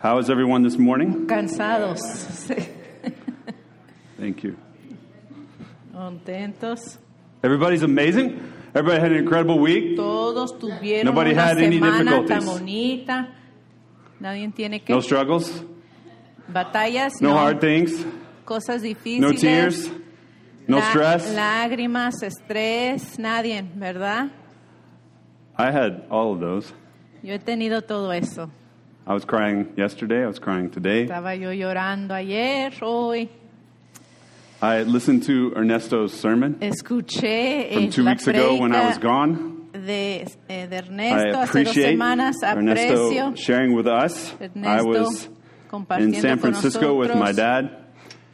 How is everyone this morning? Cansados. Thank you. contentos. Everybody's amazing. Everybody had an incredible week. Todos tuvieron Nobody una had any semana tan difficulties. bonita. Nadie tiene que No struggles, batallas, no hard things, cosas difíciles. no tears, no la- stress. lágrimas, estrés, nadie, ¿verdad? I had all of those. Yo he tenido todo eso. I was crying yesterday. I was crying today. Estaba yo llorando ayer, hoy. I listened to Ernesto's sermon Escuché from eh, two la weeks ago when I was gone. de, eh, de I Ernesto hace dos appreciate semanas. Ernesto sharing with us. I was in San Francisco with my dad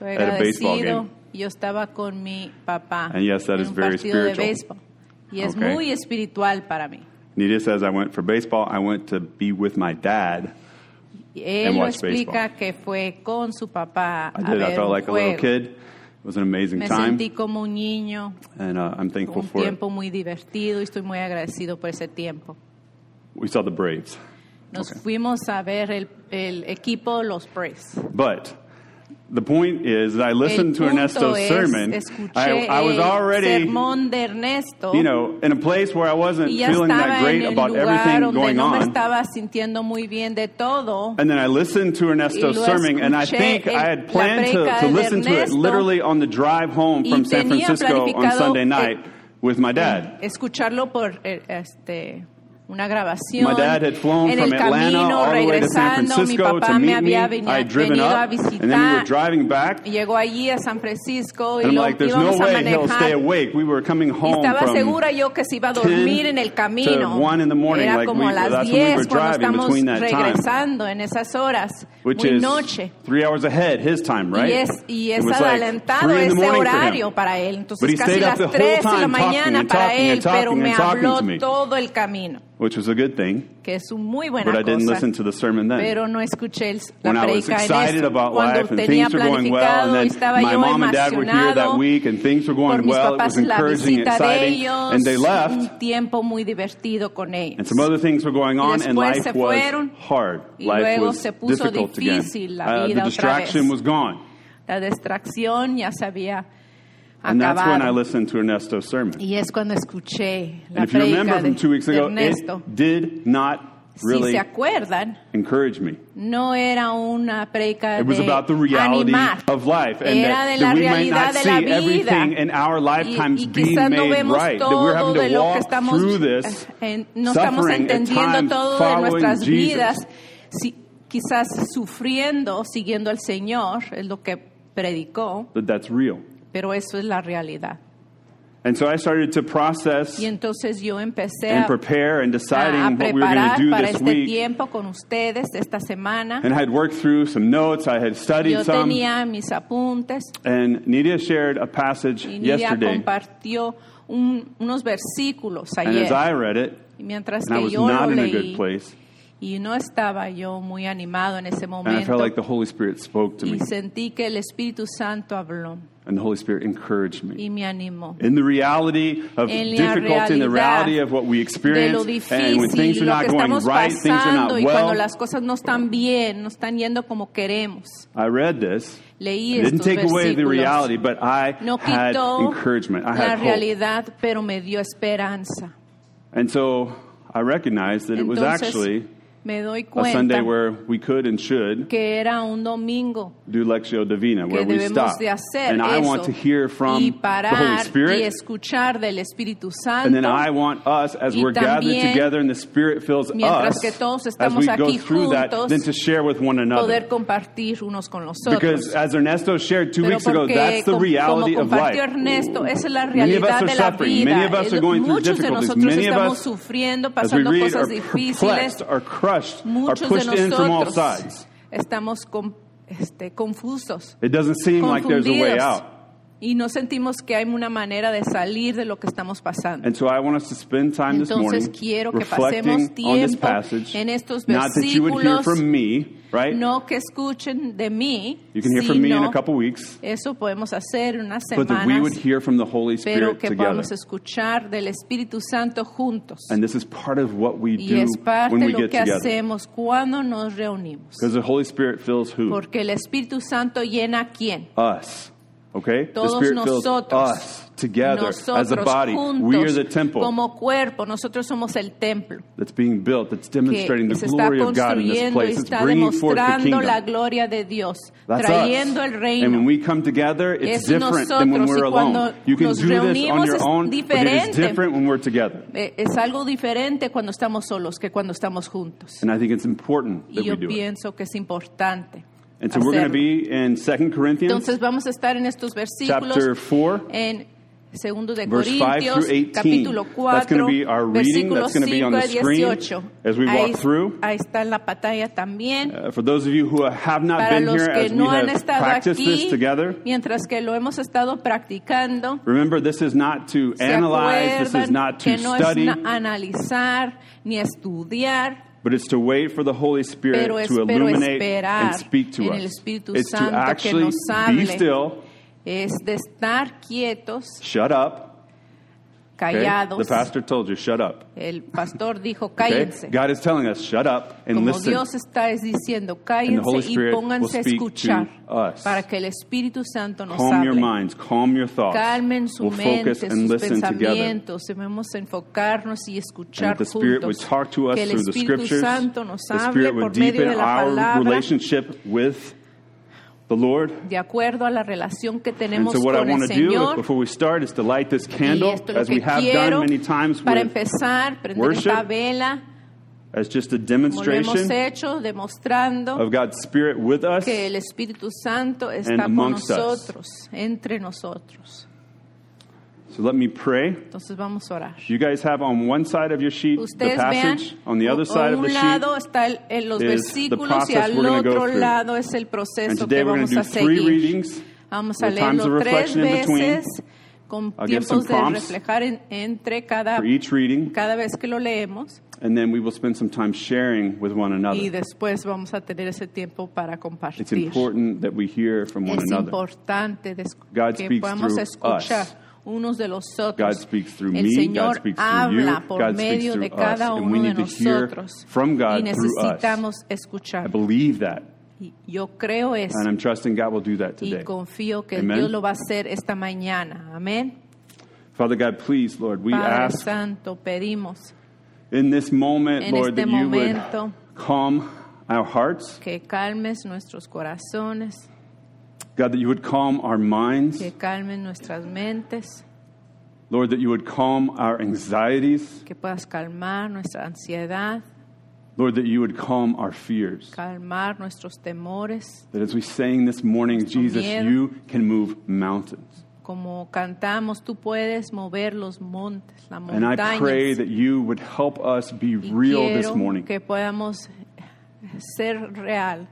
at a baseball game. Yo estaba con mi papá And yes, that is en is un very spiritual. Y es Okay. muy espiritual para mí. Nidia says I went for baseball. I went to be with my dad. Él lo explica baseball. que fue con su papá I a did. I ver felt un like a little kid. It was an amazing Me time, sentí como un niño, and uh, I'm thankful un for it. tiempo muy divertido y estoy muy agradecido por ese tiempo. We saw the Braves. Nos Okay. fuimos a ver el, el equipo Los Braves. But the point is that I listened to Ernesto's es, sermon. I, I was already, Ernesto you know, in a place where I wasn't feeling that great about everything going no on. muy bien de todo. And then I listened to Ernesto's sermon, and I think el- I had planned to, to listen to it literally on the drive home from San Francisco on Sunday eh, night with my dad. escucharlo por eh, este una grabación. My dad had flown en from el Atlanta camino San regresando, mi papá me había venido a up, we were visitar. Y Llegó allí a San Francisco y lo like, there's no íbamos a manejar. We estaba from segura yo que se iba a dormir 10 en el camino. 1 in the morning, Era like como we- a las that's when we were 10 cuando estamos time. regresando en esas horas, which muy noche. three hours ahead his time, right? Y es, y es like adelantado the ese horario para él. Entonces casi las the whole 3 de la mañana para él, pero me habló todo el camino, which was a good thing. que es muy buena But I didn't cosa. listen to the sermon then. Pero no escuché el- la when I was excited about life and things were going well, and then my mom and dad were here that week, and things were going well. It was encouraging, exciting, ellos, and they left. un tiempo muy divertido con ellos. And some other things were going on, and life se was hard. Life was difficult again. difícil la Uh, the distraction was gone. La distracción ya se había acabado. listened to Ernesto's sermon. Y es cuando escuché la And if you remember predica from de, two weeks de ago, Ernesto. it did not si really se acuerdan, encourage me. no era una predica It was de about the reality animar. of life and Era that, de la we might realidad not de see la vida. everything in our lifetimes y, quizás no vemos right. That todo we're having de to lo que walk estamos through this, eh, no estamos entendiendo todo de nuestras Jesus. vidas si, quizás sufriendo siguiendo al Señor es lo que predicó that that's real. Pero eso es la realidad And so I started to process y entonces yo empecé and a, prepare and a deciding what we were going preparar to do para this este week. tiempo con ustedes esta semana And I had worked through some notes. I had studied yo some. tenía mis apuntes And Nidia shared a passage y Nidia yesterday. compartió un- unos versículos And ayer as I read it, y mientras and I que was yo not in a leí good place, y no estaba yo muy animado en ese and I momento felt like the Holy Spirit spoke to me, y sentí que el Espíritu Santo habló and the Holy Spirit encouraged me. y me animó. In the reality of la difficulty, in the reality of what we experience, lo and when things are not going right, things are not cuando well, las cosas no están bien, no están yendo como queremos. I read this. Leí It didn't take away the reality, but I No had encouragement. I la had hope. realidad, pero me dio esperanza. And so I recognized that it was actually me doy a Sunday cuenta where we could and should que era un domingo do Lectio Divina, que where we debemos stop. de hacer And I eso want to hear from the Holy parar y Spirit. escuchar del Espíritu And then I want us, as Y we're gathered también, together and the Spirit fills mientras us, que todos as estamos we go aquí through that, juntos, then to share with one another. poder compartir unos con los otros. Because as Ernesto shared two Pero weeks ago, porque that's the com- reality como of life. Ernesto, esa es la Many of us realidad are de la suffering. vida. Many of us are going through Muchos de difficulties. nosotros Many of estamos us, sufriendo, As we pasando read, cosas are difíciles. perplexed, are crushed, are pushed in from all nosotros sides. estamos con- este, confusos. It doesn't seem like there's a way out. Y no sentimos que hay una manera de salir de lo que estamos pasando. And so I want us to spend time this Entonces morning quiero que pasemos tiempo passage. en estos versículos, me, right? no que escuchen de mí, You can hear from me in a sino couple weeks, eso podemos hacer en unas that we would semanas, hear from the Holy pero que together. podamos escuchar del Espíritu Santo juntos. And this is part of what we Y do es parte de lo que together. hacemos cuando nos reunimos. Because the Holy Spirit fills who? Porque el Espíritu Santo llena a quién? Us. Okay? Todos the Spirit fills nosotros. us together as a nosotros body. We are juntos the temple como cuerpo, nosotros somos el templo that's being built, that's demonstrating the glory of God in this place. It's bringing forth the demostrando la kingdom. gloria de Dios, That's trayendo us. el And when reino. we come together, it's Es different than when nosotros, we're alone. You can do this on your own, but it is different when we're together. Eh, Es algo diferente cuando estamos solos que cuando estamos juntos. And I think it's important Y that yo we do it. pienso que es importante. And so we're going to be in 2 Corinthians Entonces vamos a estar en estos versículos chapter 4. en segundo de Verse 5 Corintios, through 18. capítulo That's going 4, to be our reading. versículos That's going to be on 5 the a screen 18. as we ahí, walk through. ahí está en la pantalla también. Uh, for those of you who have not Para been los here que as we no han have estado practiced this aquí, together, mientras que lo hemos estado practicando, remember this is not to se analyze, this is acuerdan not to que no study, es na- analizar ni estudiar, but it's to wait for the Holy Spirit pero to illuminate and speak to us. It's to Santo actually be still, es de estar quietos, shut up. Okay? callados. The pastor told you, shut up. El pastor dijo, Okay? cállense. God is telling us, shut up and Como listen. Dios está es diciendo, cállense y pónganse a escuchar para que el Espíritu Santo nos Calm your hable. minds, calm your thoughts. Calmen su we'll focus mente, and sus pensamientos, debemos enfocarnos y escuchar would juntos. talk to us que el Espíritu. Santo nos hable por medio de la our palabra, relationship with the Lord. de acuerdo a la relación que And tenemos so what I con el want to do before we start is to light this candle as we have done many times para with empezar, worship, esta vela, as just a demonstration hecho, of God's Spirit with us. que el Espíritu Santo and está con amongst us. nosotros, entre nosotros. So let me pray. Entonces vamos a orar. You guys have on one side of your sheet the Ustedes vean, passage. On the other o side of un the sheet lado está el- los is the versículos y process al otro lado es el And proceso today que we're going vamos to do a three seguir. readings Vamos a with times of leerlo tres reflection in between. veces con I'll give tiempos some de prompts reflejar en- entre cada, for each reading, cada vez que lo leemos and then we will spend some time sharing with one y another. después vamos a tener ese tiempo para It's compartir. important that we hear from one Es another. importante God que speaks podamos through escuchar us. Unos de los otros. God speaks through el me, Señor God speaks through habla you, por God speaks medio through de cada us, and we uno de need to hear nosotros from God y through us. necesitamos I escuchar. believe that, Y yo creo eso and I'm trusting God will do that y today. confío que Amen. Dios lo va a hacer esta mañana. Amén. Father God, please, Lord, we Padre ask Santo, pedimos in this moment, en Lord, este that you would momento calm our hearts, que calmes nuestros corazones, God, that you would calm our minds, que calmes nuestras mentes, Lord, that you would calm our anxieties, que puedas calmar nuestra ansiedad, Lord, that you would calm our fears. calmar nuestros temores. That as we sang this morning, Jesus, miedo. you can move mountains. Como cantamos, tú puedes mover los montes, las And I pray that you would help us be Y real this morning. que podamos ser real,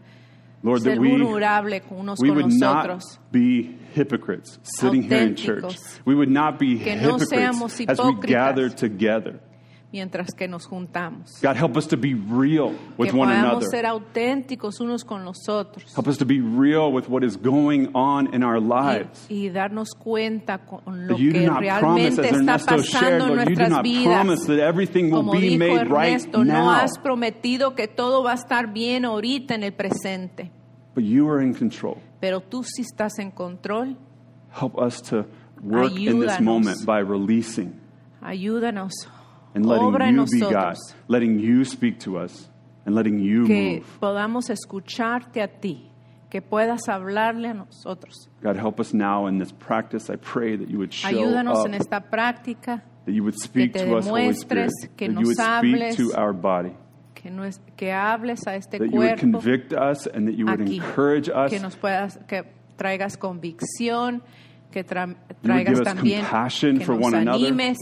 Lord, that we, we would nosotros. not be hypocrites sitting here in church. We would not be no hypocrites as we gather together. Mientras que nos juntamos. God, help us to be real with que one another. ser auténticos unos con los otros Help us to be real with what is going on in our lives. y, y darnos cuenta con lo you que promise, realmente as está Ernesto shared, pasando en Lord, you do nuestras not vidas. promise that everything will Como be dijo made right no now. has prometido que todo va a estar bien ahorita en el presente, But you are in control. pero tú sí estás en control. Help us to work in this moment by releasing Ayúdanos. And letting Obra en you be God, nosotros. letting you speak to us, and letting you Que move. podamos escucharte a ti, que puedas hablarle a nosotros. God, help us now in this practice. I pray that you would show Ayúdanos up, en esta práctica, that you would speak te to us, Holy Spirit, que that nos you would hables. speak to our body, que, no es- que hables a este that you would cuerpo. convict us, and that you would aquí, encourage us, que nos puedas, que traigas convicción, que tra- You would traigas give us también, compassion que for nos one another. animes,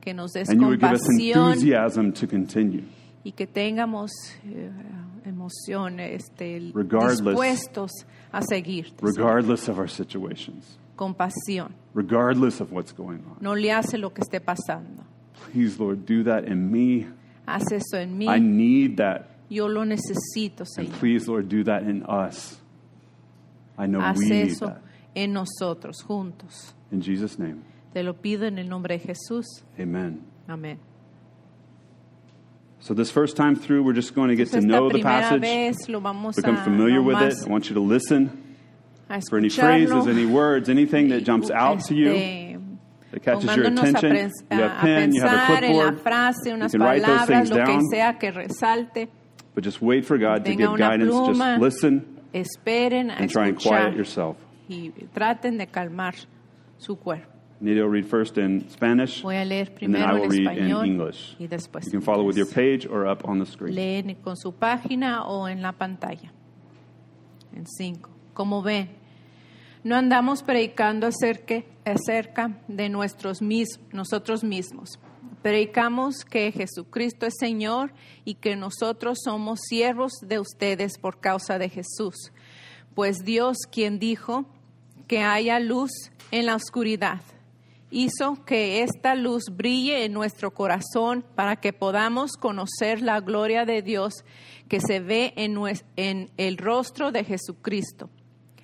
que nos des and you would give us compasión enthusiasm to continue. y que tengamos eh, emoción, este, Regardless- dispuestos a seguirte, regardless of our situations. compasión. regardless of what's going on. No le hace lo que esté pasando. Please, Lord, do that in me. Haz eso en mí. I need that. Yo lo necesito, And Señor. please, Lord, do that in us. I know Haz we need eso that. en nosotros, juntos. In Jesus' name, Te lo pido en el nombre de Jesús. amen. Amén. So, this first time through, we're just going to get to know the passage, vez lo vamos a, become familiar with it. I want you to listen for any phrases, any words, anything that jumps out to you that catches your Pongándonos a, attention. You have a- pen, you have a pensar en la clipboard. frase, unas can write those things que down. sea que resalte. But just wait for God to give guidance. pluma. Just listen and try and quiet yourself. y traten de calmar su cuerpo. Nito will read first in Spanish, Voy a leer and then I primero will en read in español English. y después You can follow with your page or up on the screen. Leen con su página o en la pantalla. En cinco. Como ven, no andamos predicando acerca, acerca de nuestros mis- nosotros mismos. Predicamos que Jesucristo es Señor y que nosotros somos siervos de ustedes por causa de Jesús. Pues Dios, quien dijo que haya luz en la oscuridad, hizo que esta luz brille en nuestro corazón para que podamos conocer la gloria de Dios que se ve en, el rostro de Jesucristo.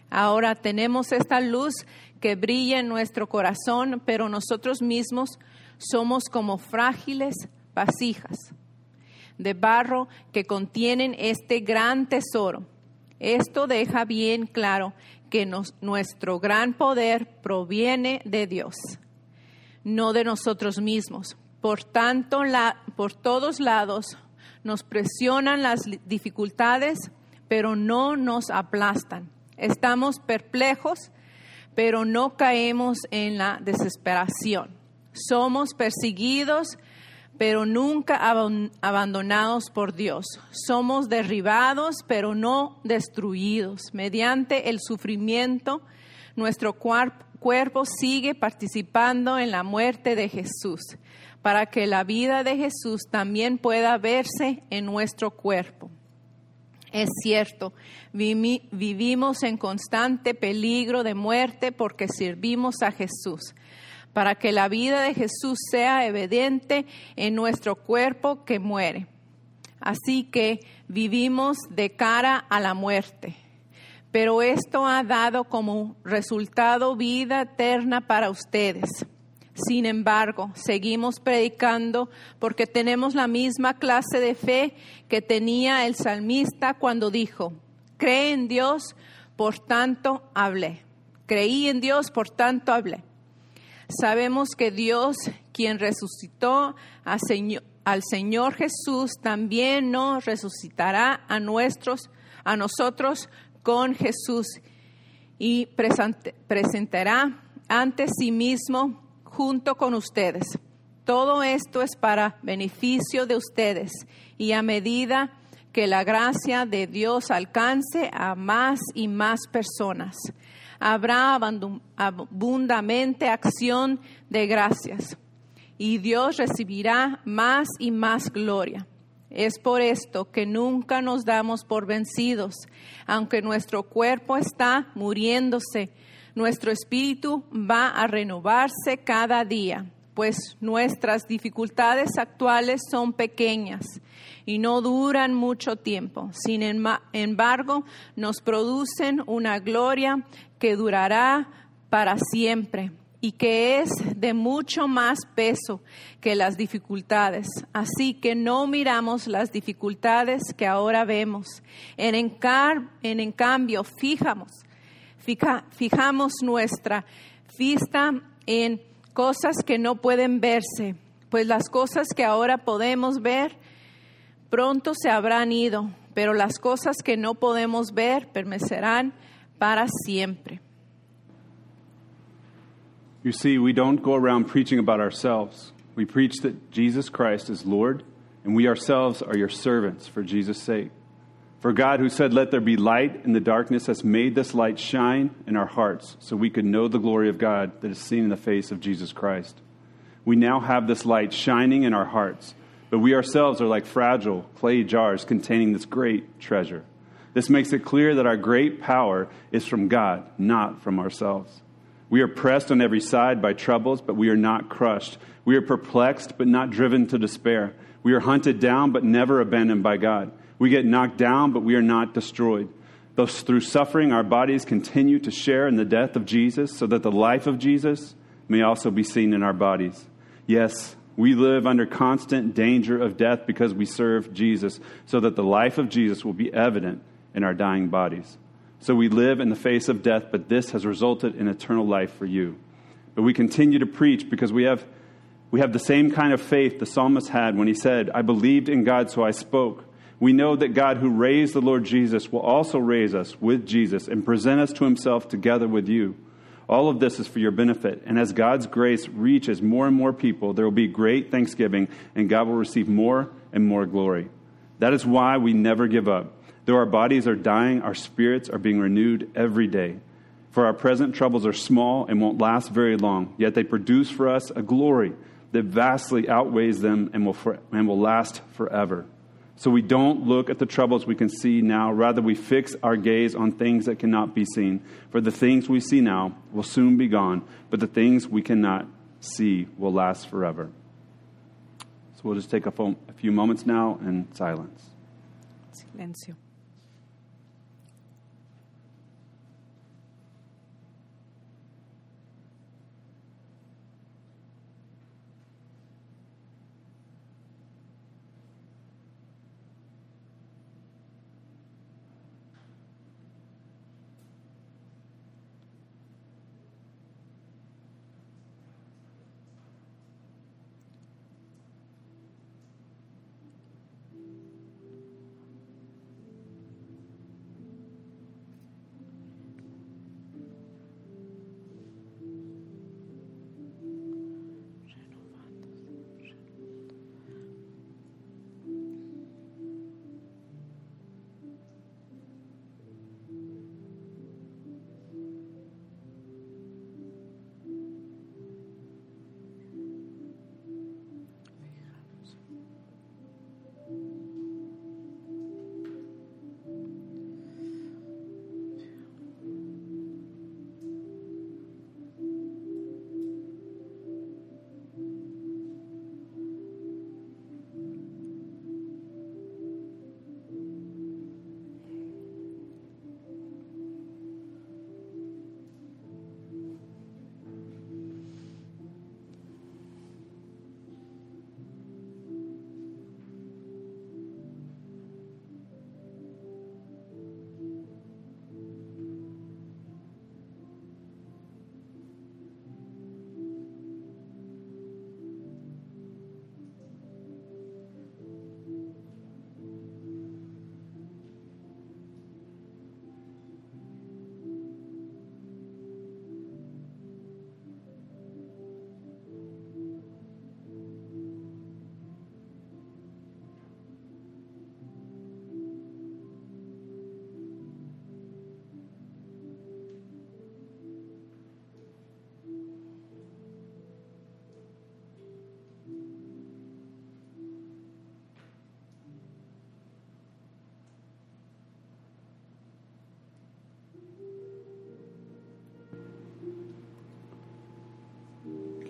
Ahora tenemos esta luz que brilla en nuestro corazón, pero nosotros mismos somos como frágiles vasijas de barro que contienen este gran tesoro. Esto deja bien claro que nuestro gran poder proviene de Dios, no de nosotros mismos. Por tanto, por todos lados nos presionan las dificultades, pero no nos aplastan. Estamos perplejos, pero no caemos en la desesperación. Somos perseguidos, pero nunca abandonados por Dios. Somos derribados, pero no destruidos. Mediante el sufrimiento, nuestro cuar- cuerpo sigue participando en la muerte de Jesús, para que la vida de Jesús también pueda verse en nuestro cuerpo. Es cierto, vivimos en constante peligro de muerte porque servimos a Jesús, para que la vida de Jesús sea evidente en nuestro cuerpo que muere. Así que vivimos de cara a la muerte. Pero esto ha dado como resultado vida eterna para ustedes. Sin embargo, seguimos predicando porque tenemos la misma clase de fe que tenía el salmista cuando dijo, cree en Dios, por tanto hablé. Creí en Dios, por tanto hablé. Sabemos que Dios, quien resucitó al Señor Jesús, también nos resucitará a, nuestros, a nosotros con Jesús y presentará ante sí mismo junto con ustedes. Todo esto es para beneficio de ustedes y a medida que la gracia de Dios alcance a más y más personas, habrá abundamente acción de gracias y Dios recibirá más y más gloria. Es por esto que nunca nos damos por vencidos, aunque nuestro cuerpo está muriéndose, nuestro espíritu va a renovarse cada día, pues nuestras dificultades actuales son pequeñas y no duran mucho tiempo. Sin embargo, nos producen una gloria que durará para siempre y que es de mucho más peso que las dificultades. Así que no miramos las dificultades que ahora vemos. En, en cambio, fijamos, fija- fijamos nuestra vista en cosas que no pueden verse, pues las cosas que ahora podemos ver pronto se habrán ido, pero las cosas que no podemos ver permanecerán para siempre. You see, we don't go around preaching about ourselves. We preach that Jesus Christ is Lord, and we ourselves are your servants for Jesus' sake. For God, who said, Let there be light in the darkness, has made this light shine in our hearts so we could know the glory of God that is seen in the face of Jesus Christ. We now have this light shining in our hearts, but we ourselves are like fragile clay jars containing this great treasure. This makes it clear that our great power is from God, not from ourselves. We are pressed on every side by troubles, but we are not crushed. We are perplexed, but not driven to despair. We are hunted down, but never abandoned by God. We get knocked down, but we are not destroyed. Thus, through suffering, our bodies continue to share in the death of Jesus, so that the life of Jesus may also be seen in our bodies. Yes, we live under constant danger of death because we serve Jesus, so that the life of Jesus will be evident in our dying bodies. So we live in the face of death, but this has resulted in eternal life for you. But we continue to preach because we have, we have the same kind of faith the psalmist had when he said, I believed in God, so I spoke. We know that God, who raised the Lord Jesus, will also raise us with Jesus and present us to himself together with you. All of this is for your benefit. And as God's grace reaches more and more people, there will be great thanksgiving, and God will receive more and more glory. That is why we never give up. Though our bodies are dying, our spirits are being renewed every day. For our present troubles are small and won't last very long, yet they produce for us a glory that vastly outweighs them and will, for, and will last forever. So we don't look at the troubles we can see now. Rather, we fix our gaze on things that cannot be seen. For the things we see now will soon be gone, but the things we cannot see will last forever. So we'll just take a, few moments now in silence. Silencio.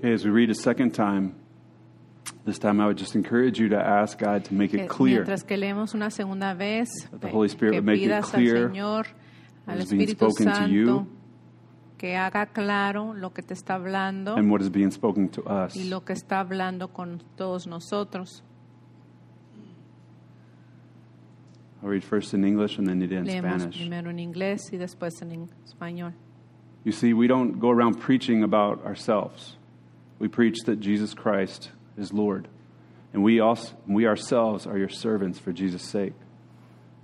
Okay, as we read a second time, this time I would just encourage you to ask God to make it clear mientras que leemos una segunda vez, That the Holy Spirit que would make it clear al Señor, al what is being Espíritu spoken to you. Santo, que haga claro lo que te está hablando and what is being spoken to us. y lo que está hablando con todos nosotros. I'll read first in English and then it in Leemos Spanish. primero en inglés y después en español. You see, we don't go around preaching about ourselves. We preach that Jesus Christ is Lord. And we, also, we ourselves are your servants for Jesus' sake.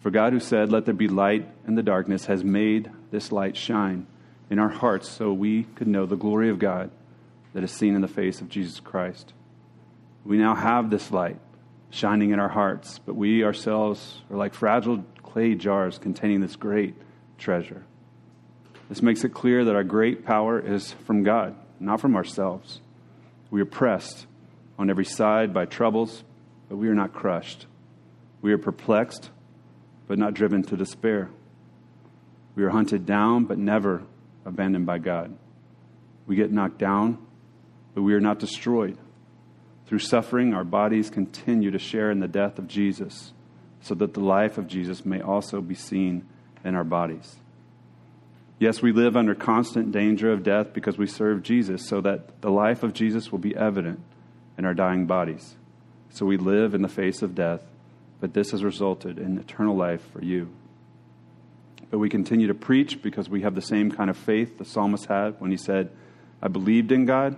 For God, who said, Let there be light in the darkness, has made this light shine in our hearts so we could know the glory of God that is seen in the face of Jesus Christ. We now have this light shining in our hearts, but we ourselves are like fragile clay jars containing this great treasure. This makes it clear that our great power is from God, not from ourselves. We are pressed on every side by troubles, but we are not crushed. We are perplexed, but not driven to despair. We are hunted down, but never abandoned by God. We get knocked down, but we are not destroyed. Through suffering, our bodies continue to share in the death of Jesus, so that the life of Jesus may also be seen in our bodies. Yes, we live under constant danger of death because we serve Jesus, so that the life of Jesus will be evident in our dying bodies. So we live in the face of death, but this has resulted in eternal life for you. But we continue to preach because we have the same kind of faith the psalmist had when he said, I believed in God,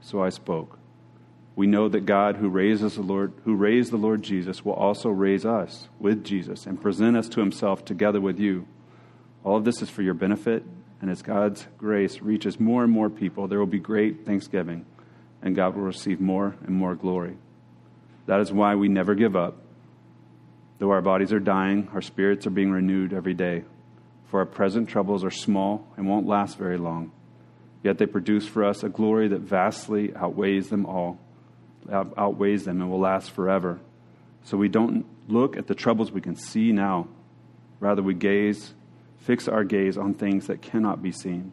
so I spoke. We know that God who raises the Lord who raised the Lord Jesus will also raise us with Jesus and present us to himself together with you. All of this is for your benefit, and as God's grace reaches more and more people, there will be great thanksgiving, and God will receive more and more glory. That is why we never give up. Though our bodies are dying, our spirits are being renewed every day. For our present troubles are small and won't last very long. Yet they produce for us a glory that vastly outweighs them all, outweighs them, and will last forever. So we don't look at the troubles we can see now. Rather, we gaze, fix our gaze on things that cannot be seen.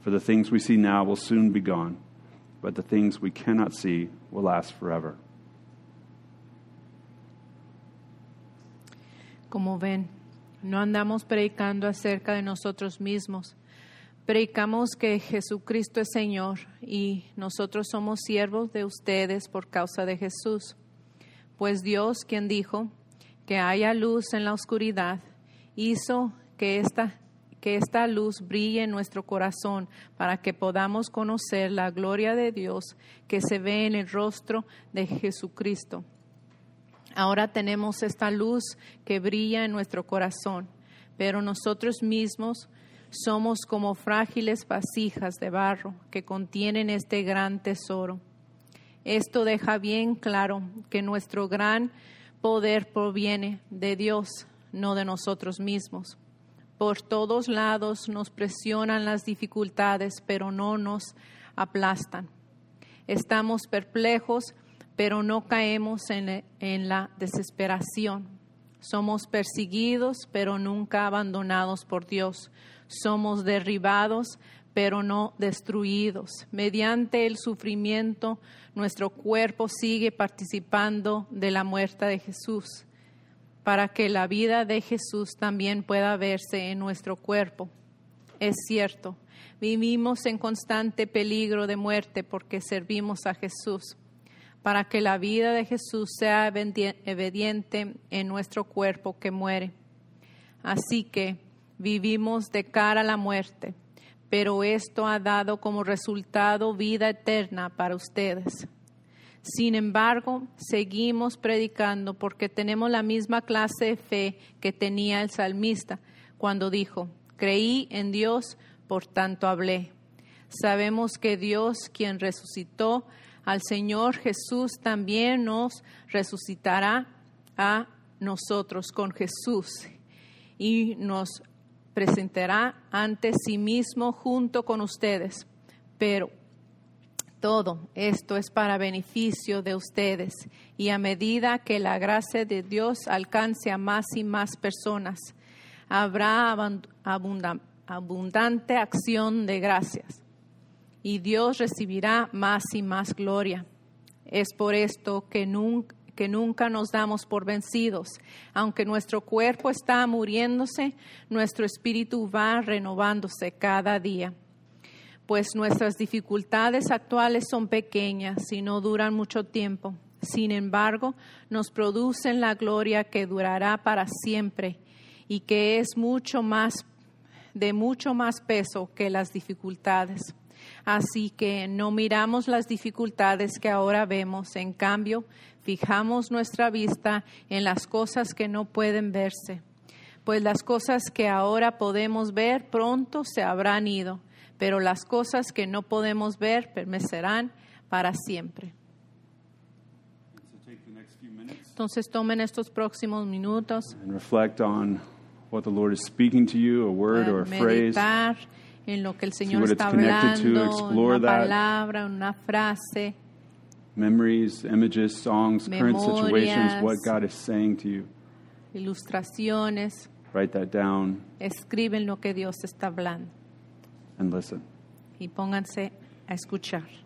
For the things we see now will soon be gone, but the things we cannot see will last forever. Como ven, no andamos predicando acerca de nosotros mismos. Predicamos que Jesucristo es Señor y nosotros somos siervos de ustedes por causa de Jesús. Pues Dios, quien dijo que haya luz en la oscuridad, hizo que esta, que esta luz brille en nuestro corazón para que podamos conocer la gloria de Dios que se ve en el rostro de Jesucristo. Ahora tenemos esta luz que brilla en nuestro corazón, pero nosotros mismos somos como frágiles vasijas de barro que contienen este gran tesoro. Esto deja bien claro que nuestro gran poder proviene de Dios, no de nosotros mismos. Por todos lados nos presionan las dificultades, pero no nos aplastan. Estamos perplejos, pero no caemos en, la desesperación. Somos perseguidos, pero nunca abandonados por Dios. Somos derribados, pero no destruidos. Mediante el sufrimiento, nuestro cuerpo sigue participando de la muerte de Jesús, para que la vida de Jesús también pueda verse en nuestro cuerpo. Es cierto, vivimos en constante peligro de muerte porque servimos a Jesús para que la vida de Jesús sea obediente en nuestro cuerpo que muere. Así que vivimos de cara a la muerte, pero esto ha dado como resultado vida eterna para ustedes. Sin embargo, seguimos predicando porque tenemos la misma clase de fe que tenía el salmista cuando dijo, creí en Dios, por tanto hablé. Sabemos que Dios, quien resucitó al Señor Jesús también nos resucitará a nosotros con Jesús y nos presentará ante sí mismo junto con ustedes. Pero todo esto es para beneficio de ustedes y a medida que la gracia de Dios alcance a más y más personas, habrá abundante acción de gracias y Dios recibirá más y más gloria. Es por esto que nunca, que nunca nos damos por vencidos. Aunque nuestro cuerpo está muriéndose, nuestro espíritu va renovándose cada día. Pues nuestras dificultades actuales son pequeñas y no duran mucho tiempo. Sin embargo, nos producen la gloria que durará para siempre y que es mucho más de mucho más peso que las dificultades. Así que no miramos las dificultades que ahora vemos, en cambio, fijamos nuestra vista en las cosas que no pueden verse, pues las cosas que ahora podemos ver pronto se habrán ido, pero las cosas que no podemos ver permanecerán para siempre. Entonces tomen estos próximos minutos. And reflect on what the Lord is speaking to you, a word or a phrase. en lo que el Señor está hablando, una that. palabra, una frase. Memories, images, songs, current situations, what God is saying to you. ilustraciones, Write that down escriben lo que Dios está hablando and listen. y pónganse a escuchar.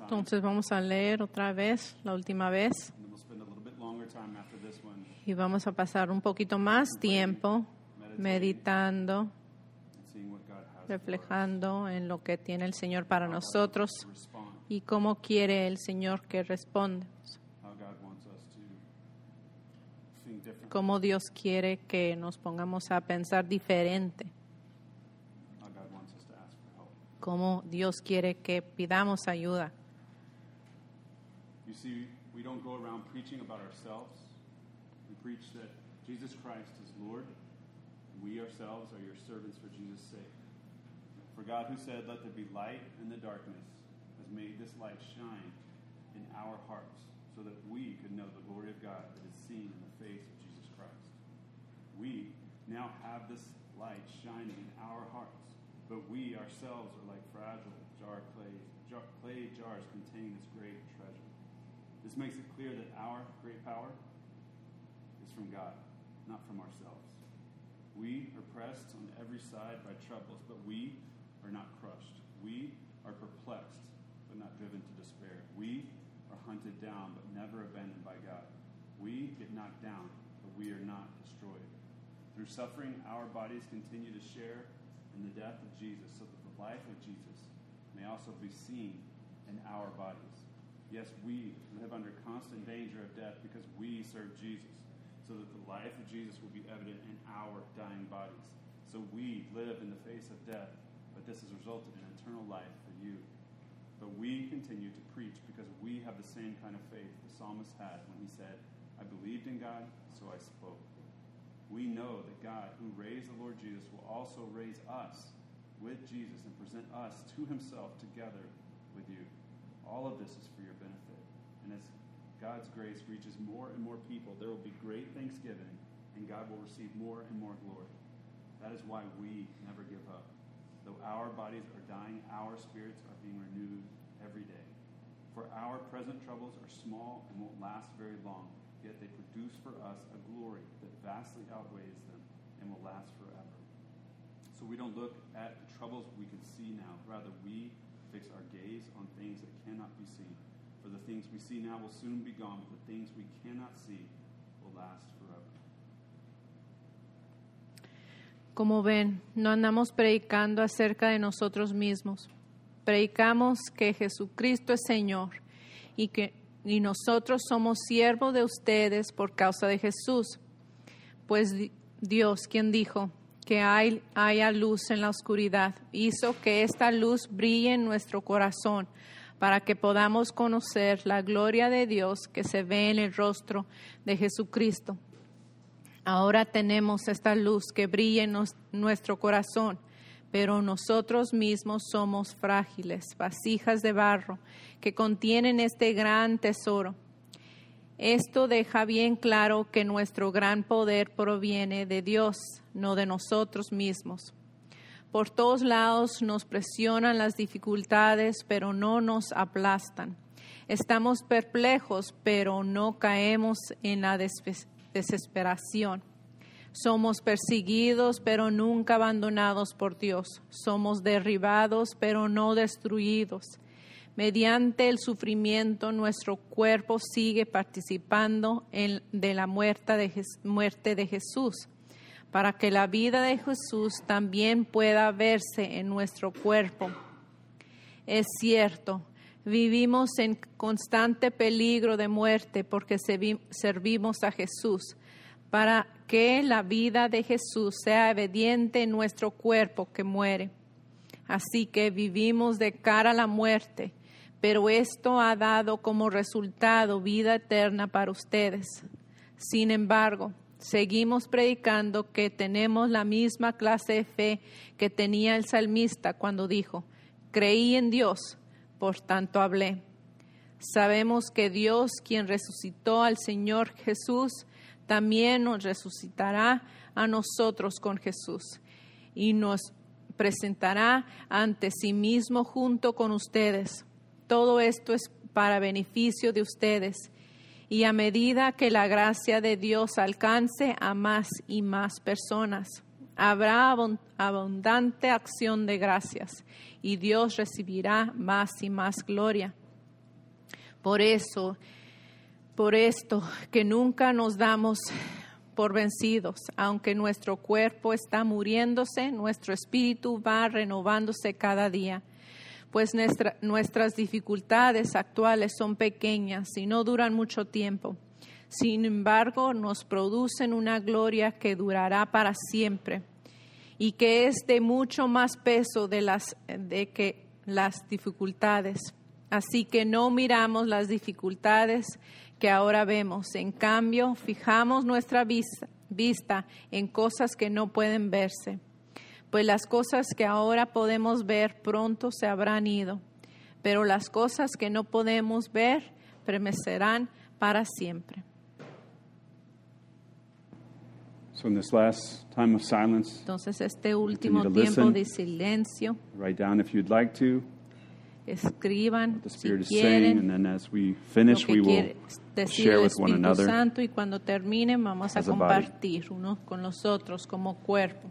Entonces vamos a leer otra vez, la última vez, y vamos a pasar un poquito más tiempo meditando, reflejando en lo que tiene el Señor para nosotros y cómo quiere el Señor que responda, cómo Dios quiere que nos pongamos a pensar diferente, cómo Dios quiere que pidamos ayuda. You see, we don't go around preaching about ourselves. We preach that Jesus Christ is Lord, we ourselves are your servants for Jesus' sake. For God, who said, Let there be light in the darkness, has made this light shine in our hearts, so that we could know the glory of God that is seen in the face of Jesus Christ. We now have this light shining in our hearts, but we ourselves are like fragile jar clay, jar, clay jars containing this great treasure. This makes it clear that our great power is from God, not from ourselves. We are pressed on every side by troubles, but we are not crushed. We are perplexed, but not driven to despair. We are hunted down, but never abandoned by God. We get knocked down, but we are not destroyed. Through suffering, our bodies continue to share in the death of Jesus, so that the life of Jesus may also be seen in our bodies. Yes, we live under constant danger of death because we serve Jesus, so that the life of Jesus will be evident in our dying bodies. So we live in the face of death, but this has resulted in eternal life for you. But we continue to preach because we have the same kind of faith the psalmist had when he said, I believed in God, so I spoke. We know that God, who raised the Lord Jesus, will also raise us with Jesus and present us to himself together with you. All of this is for your benefit. And as God's grace reaches more and more people, there will be great thanksgiving, and God will receive more and more glory. That is why we never give up. Though our bodies are dying, our spirits are being renewed every day. For our present troubles are small and won't last very long, yet they produce for us a glory that vastly outweighs them and will last forever. So we don't look at the troubles we can see now. Rather, we fix our gaze on things that cannot be seen. For the things we see now will soon be gone, but the things we cannot see will last forever. Como ven, no andamos predicando acerca de nosotros mismos. Predicamos que Jesucristo es Señor y que y nosotros somos siervos de ustedes por causa de Jesús. Pues Dios, quien dijo que hay, haya luz en la oscuridad, hizo que esta luz brille en nuestro corazón para que podamos conocer la gloria de Dios que se ve en el rostro de Jesucristo. Ahora tenemos esta luz que brilla en nuestro corazón, pero nosotros mismos somos frágiles, vasijas de barro que contienen este gran tesoro. Esto deja bien claro que nuestro gran poder proviene de Dios, no de nosotros mismos. Por todos lados nos presionan las dificultades, pero no nos aplastan. Estamos perplejos, pero no caemos en la desesperación. Somos perseguidos, pero nunca abandonados por Dios. Somos derribados, pero no destruidos. Mediante el sufrimiento, nuestro cuerpo sigue participando en, de la muerte de, muerte de Jesús, para que la vida de Jesús también pueda verse en nuestro cuerpo. Es cierto, vivimos en constante peligro de muerte porque servi- servimos a Jesús, para que la vida de Jesús sea evidente en nuestro cuerpo que muere. Así que vivimos de cara a la muerte, pero esto ha dado como resultado vida eterna para ustedes. Sin embargo, seguimos predicando que tenemos la misma clase de fe que tenía el salmista cuando dijo, creí en Dios, por tanto hablé. Sabemos que Dios, quien resucitó al Señor Jesús, también nos resucitará a nosotros con Jesús y nos presentará ante sí mismo junto con ustedes. Todo esto es para beneficio de ustedes. Y a medida que la gracia de Dios alcance a más y más personas, habrá abun- abundante acción de gracias y Dios recibirá más y más gloria. Por eso, por esto, que nunca nos damos por vencidos, aunque nuestro cuerpo está muriéndose, nuestro espíritu va renovándose cada día, pues nuestra- nuestras dificultades actuales son pequeñas y no duran mucho tiempo. Sin embargo, nos producen una gloria que durará para siempre y que es de mucho más peso de las de que las dificultades. Así que no miramos las dificultades que ahora vemos. En cambio, fijamos nuestra vista, vista en cosas que no pueden verse. Pues las cosas que ahora podemos ver pronto se habrán ido, pero las cosas que no podemos ver permanecerán para siempre. So, in this last time of silence, Entonces, este último tiempo listen. de silencio, write down if you'd like to escriban si quieren lo que quiere decir el Espíritu. Santo y cuando terminen vamos a compartir unos con los otros como cuerpo.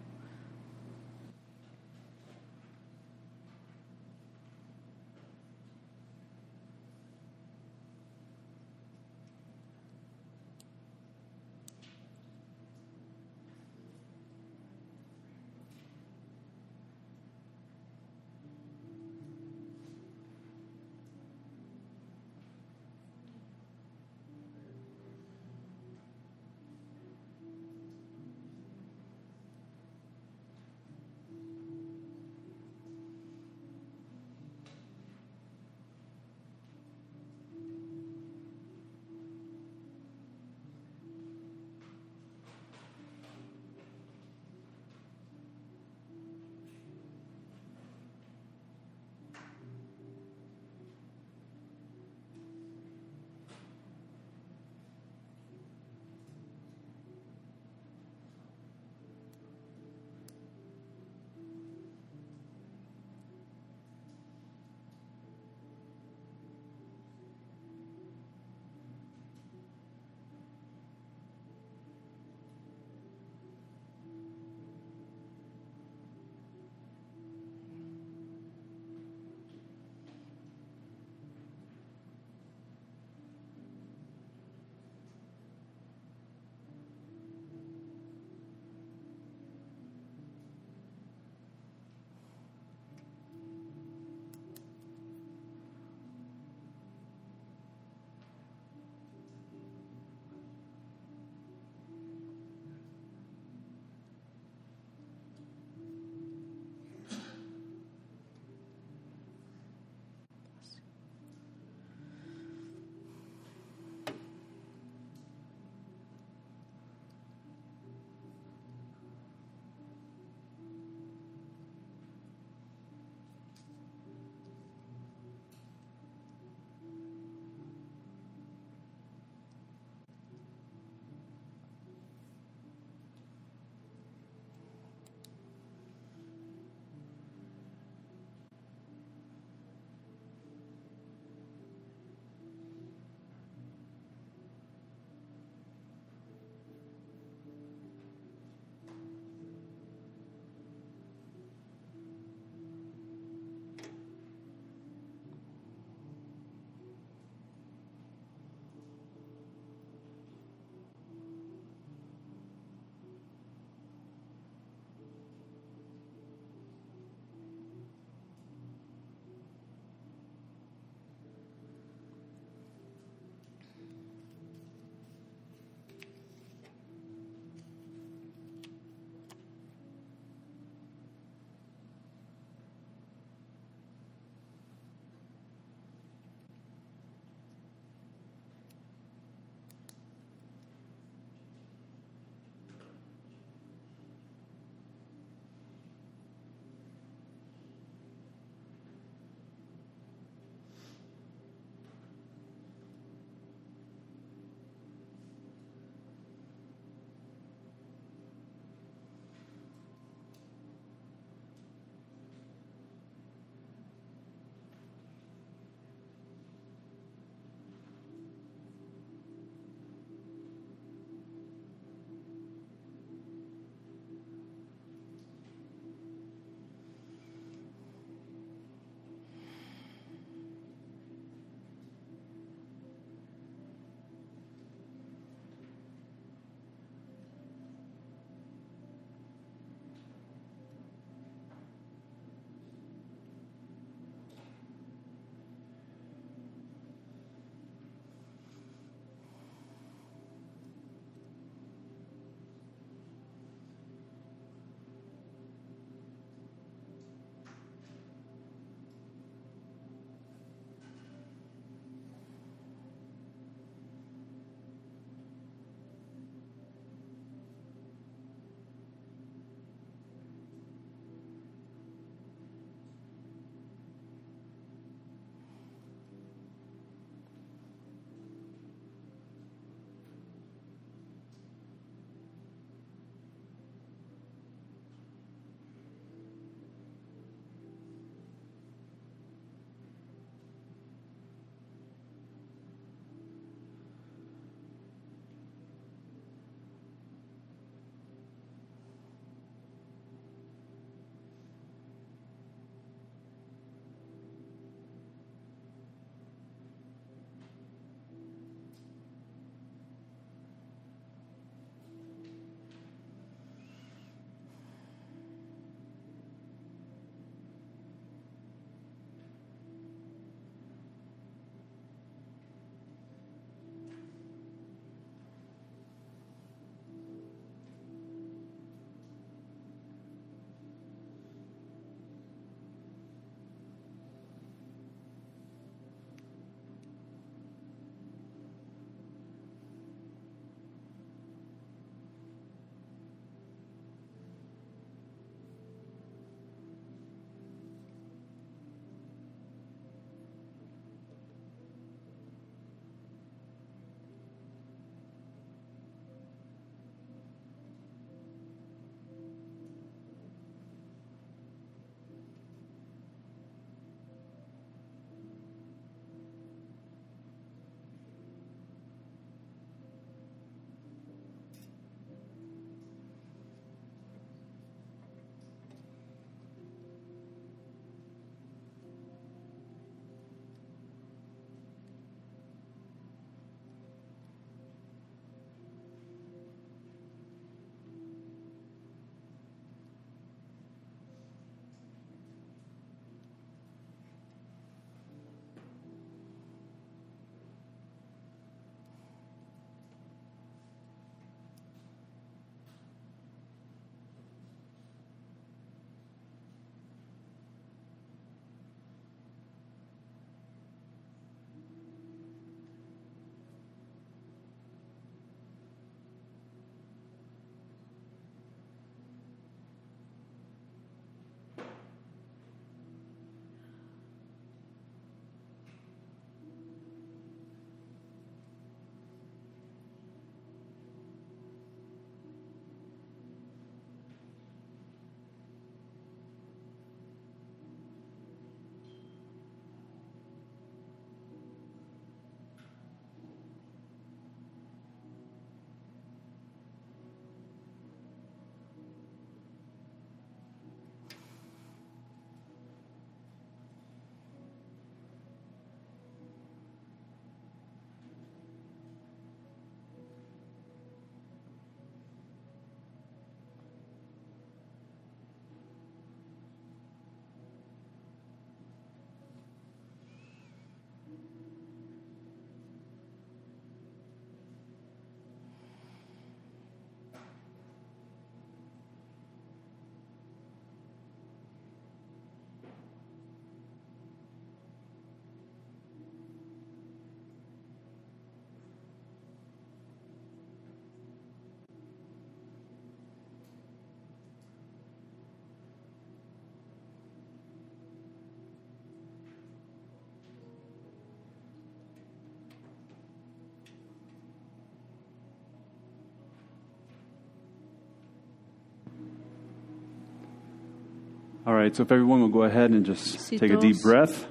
All right, so if everyone will go ahead and just Si take a deep breath.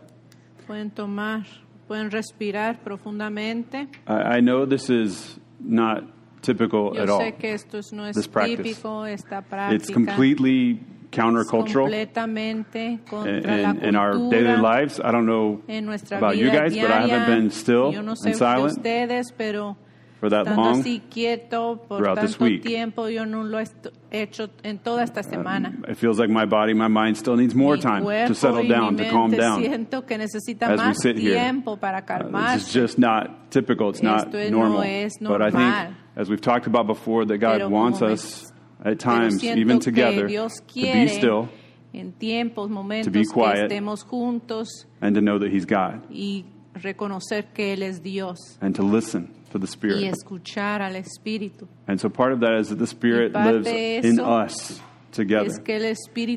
Pueden tomar, pueden respirar profundamente. I, I know this is not typical Yo at all. que esto es- no this practice. típico, esta It's completely countercultural completamente contra in, la in, in our daily lives. I don't know about you guys, but I haven't been still Yo no sé and silent ustedes, pero for that estando long. así quieto por throughout this tanto week. tiempo, yo no lo he estu- hecho en toda esta semana. It feels like my body, my mind still needs more Mi time cuerpo to settle y down, mi to calm mente down. Siento que necesita as we más sit here. tiempo para Uh, this is just not typical. It's not Esto no normal. es But I think, as we've talked about before, that God Pero como wants me- us at Pero times, siento even que together, Dios to be still en tiempos, momentos be que quiet. estemos juntos and to know that He's God y reconocer que Él es Dios and to listen to the y Spirit. escuchar al Espíritu. And so part of that is that the Spirit lives in us together. Es que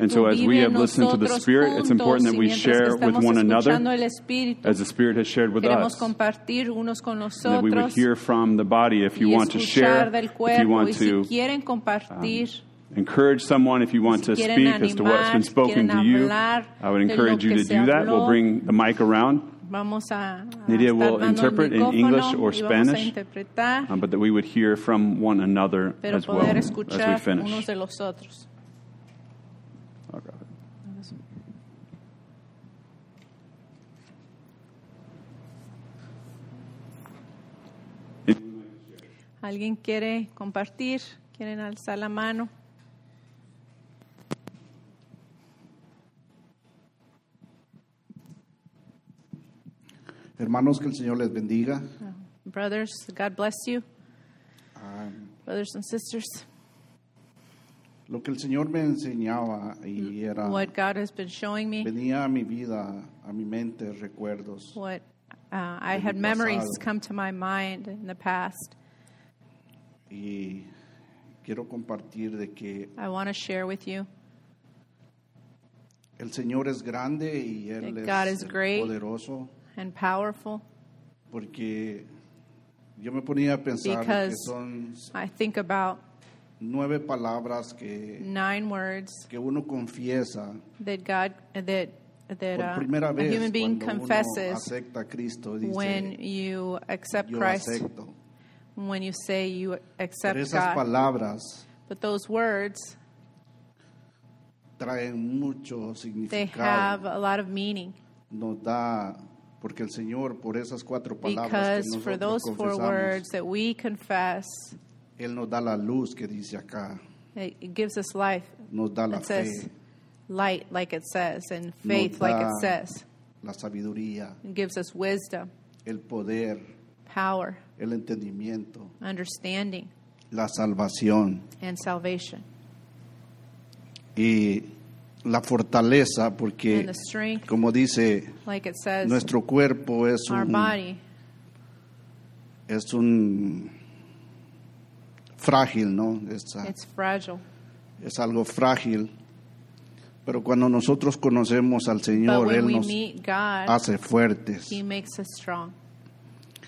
And so as we have listened to the nosotros Spirit, it's important that we share with one another Espíritu, as the Spirit has shared with us. compartir unos con And that we would hear from the body if you want to share, del if you want Y si to quieren compartir, um, encourage someone, if you want to si quieren speak as to what's been spoken to you. I would encourage you to do that. We'll bring the mic around, vamos a, a estar will interpret in English or Spanish, um, but that we would hear from one another as well as we finish. ¿Alguien quiere compartir? ¿Quieren alzar la mano? Hermanos, que el Señor les bendiga. Brothers, God bless you. Ah, Brothers and sisters, lo que el Señor me enseñaba y era what God has been showing me, venía a mi vida, a mi mente recuerdos. what uh, I had memories come to my mind in the past. Y quiero compartir de que I want to share with you. el Señor es grande y él That es God is great. poderoso and powerful. Porque yo me ponía a pensar que Because son I think about nueve palabras que, nine words que uno confiesa that God that that uh, a human being confesses Cristo dice when you accept Christ. acepto. When you say you accept esas God. palabras but those words traen mucho they have a lot of meaning. nos da porque el Señor por esas cuatro palabras because que for nosotros those four confesamos words that we confess él nos da la luz que dice acá. it it gives us life. Nos da la it says fe. light like it says and faith like it da- says. la sabiduría. It gives us wisdom el poder. power el entendimiento. understanding la salvación. and salvation. Y la fortaleza porque strength como dice like it says nuestro cuerpo es un body es un frágil no es, fragile. es algo frágil. Pero cuando nosotros conocemos al Señor él nos God hace fuertes. He makes us strong.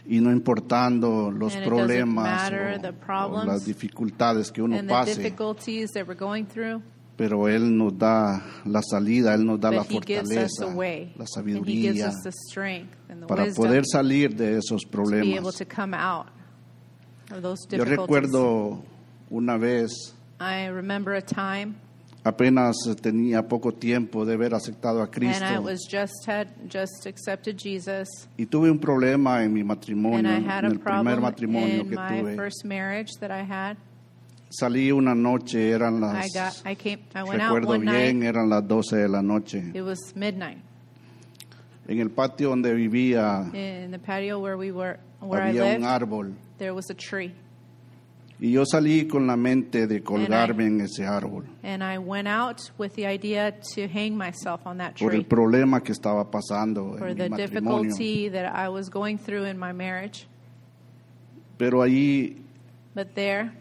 Y no importando los And problemas o- o, las dificultades que uno pase, pero Él nos da la salida, Él nos da la but he gives us fortaleza, way la sabiduría para poder salir de esos to be able problemas. to come out of those Yo difficulties recuerdo una vez, I remember a time apenas tenía poco tiempo de haber aceptado a and I Cristo was just had just accepted Jesus y tuve un problema en mi matrimonio, I had en el primer matrimonio que tuve. Salí una noche, eran I las, got I came I went out recuerdo one bien, night eran las 12 de la noche. it was midnight. En el patio donde vivía in the patio where we were where I había un lived árbol. there was a tree. Y yo salí con la mente de colgarme en ese árbol and I went out with the idea to hang myself on that por el tree problema que estaba pasando for en the mi matrimonio. difficulty that I was going through in my marriage. Pero ahí but there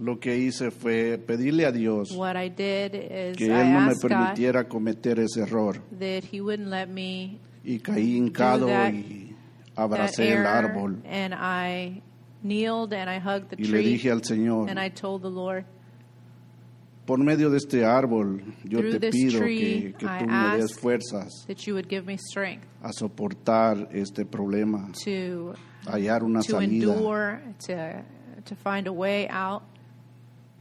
lo que hice fue pedirle a Dios what I did is que I Él no me asked permitiera cometer ese error that He wouldn't let me y caí hincado that- y that abracé el error árbol and I kneeled and I hugged the y le tree dije al Señor, and I told the Lord por medio de este árbol, yo Through te this pido tree, que, que I tú me des ask fuerzas that you would give me strength a soportar este problema, to a hallar una to salida. endure, to to find a way out.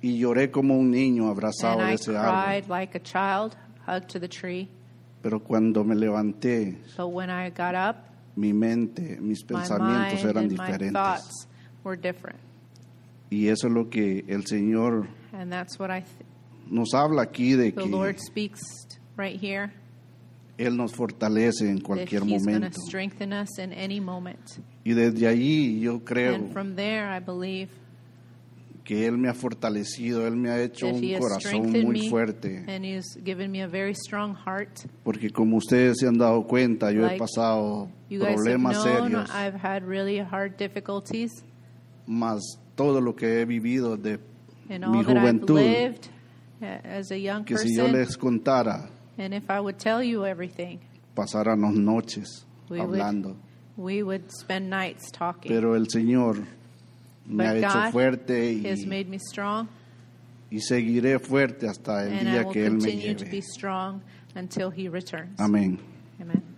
Y lloré como un niño abrazado And de I ese árbol. cried like a child, hugged to the tree. Pero cuando me levanté, But when I got up, mi mente, mis my pensamientos mind eran and my diferentes. thoughts were different. Y eso es lo que el Señor And that's what I, th- nos habla aquí de the que Lord speaks right here. Él nos fortalece en That cualquier He's going to momento. strengthen us in any moment. Y desde allí yo creo And from there, I believe que Él me ha fortalecido, Él me ha hecho un He has corazón muy fuerte. and He's given me a very strong heart. Porque como ustedes se han dado cuenta, yo he pasado problemas known serios, I've had really hard difficulties más todo lo que he vivido de in mi juventud, lived as a young que si yo les contara, And if I would tell you everything, pasáramos noches We would- hablando. we would spend nights talking. Pero el Señor me ha hecho fuerte He has y, made me strong, y seguiré fuerte hasta el and día que Él me lleve. Amén. Amen.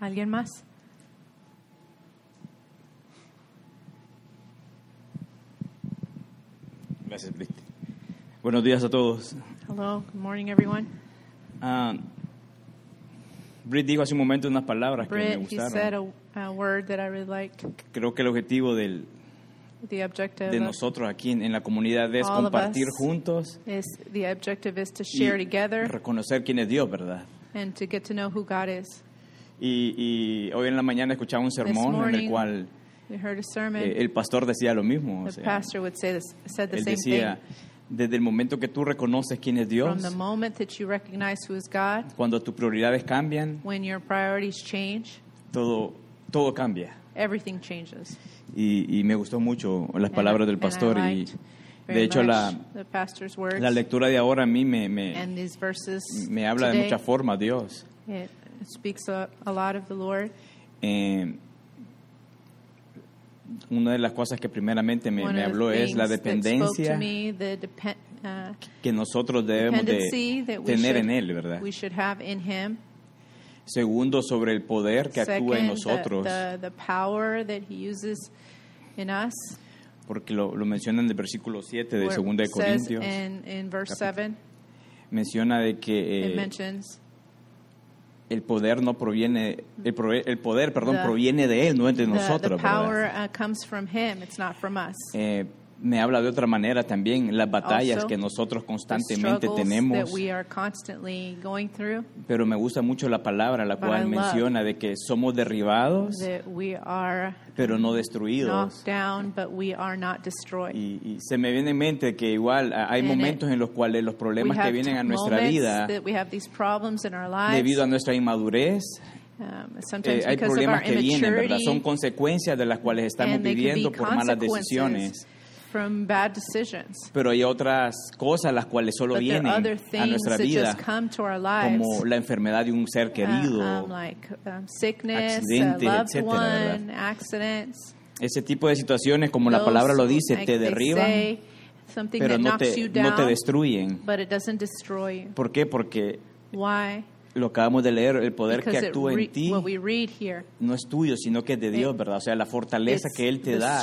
¿Alguien más? Gracias. Buenos días a todos. Hello, good morning, everyone. Ah, Britt dijo hace un momento unas palabras que me he said gustaron. a, a word that I really liked. Creo que el objetivo del- The objective de nosotros aquí en, en la comunidad es compartir juntos is the objective is to y share together reconocer quién es Dios, ¿verdad? and to get to know who God is. Y, y hoy en la mañana escuchaba un sermón en el morning, cual We heard a sermon. eh, el pastor decía lo mismo. o sea, pastor would say this, said the él same decía, thing. Desde el momento que tú reconoces quién es Dios, From the moment that you recognize who is God, cuando tus prioridades cambian, when your priorities change, todo, todo cambia. everything changes. Y, y me gustó mucho las palabras del pastor y de hecho la, la lectura de ahora a mí me, me, habla de muchas formas Dios. It speaks a, a lot of the Lord. Eh, una de las cosas que primeramente me, me habló es la dependencia me, the depen- uh, que nosotros debemos de tener should, en Él, ¿verdad? we should have in Him. Segundo, sobre el poder que actúa en Second, the- nosotros, The, the, power that He uses in us. porque lo, lo menciona en el versículo 7 de where Segunda de it says Corintios, in, in verse 7, menciona de que eh, el poder no proviene, el, prove- el poder, perdón, The- proviene de Él, no es de the, the nosotros, ¿verdad? power uh, comes from Him. It's not from us. Eh, me habla de otra manera también las batallas Also, que nosotros constantemente tenemos, that we are constantly going through, pero me gusta mucho la palabra la cual I menciona de que somos derribados, that we are pero no destruidos. down, but we are not destroyed. Y, y se me viene en mente que igual hay And momentos en los cuales los problemas que vienen a nuestra vida debido a nuestra inmadurez, um, eh, hay problemas que vienen, ¿verdad? Son consecuencias de las cuales estamos viviendo por malas decisiones. From bad decisions. Pero hay otras cosas las cuales solo But there vienen are other a things nuestra that vida, just come to our lives, como la enfermedad de un ser uh, querido, um, like um, sickness, accidentes, loved etcétera, one, accidents. ese tipo de situaciones, como la Those, palabra lo dice, like te they derriban, say, something pero that no knocks te, you no te down, destruyen. but it doesn't destroy you. ¿Por qué? Porque Why? Lo acabamos de leer, el poder que Because it actúa en ti here, no es tuyo, sino que es de Dios, It- ¿verdad? O sea, la fortaleza que Él te da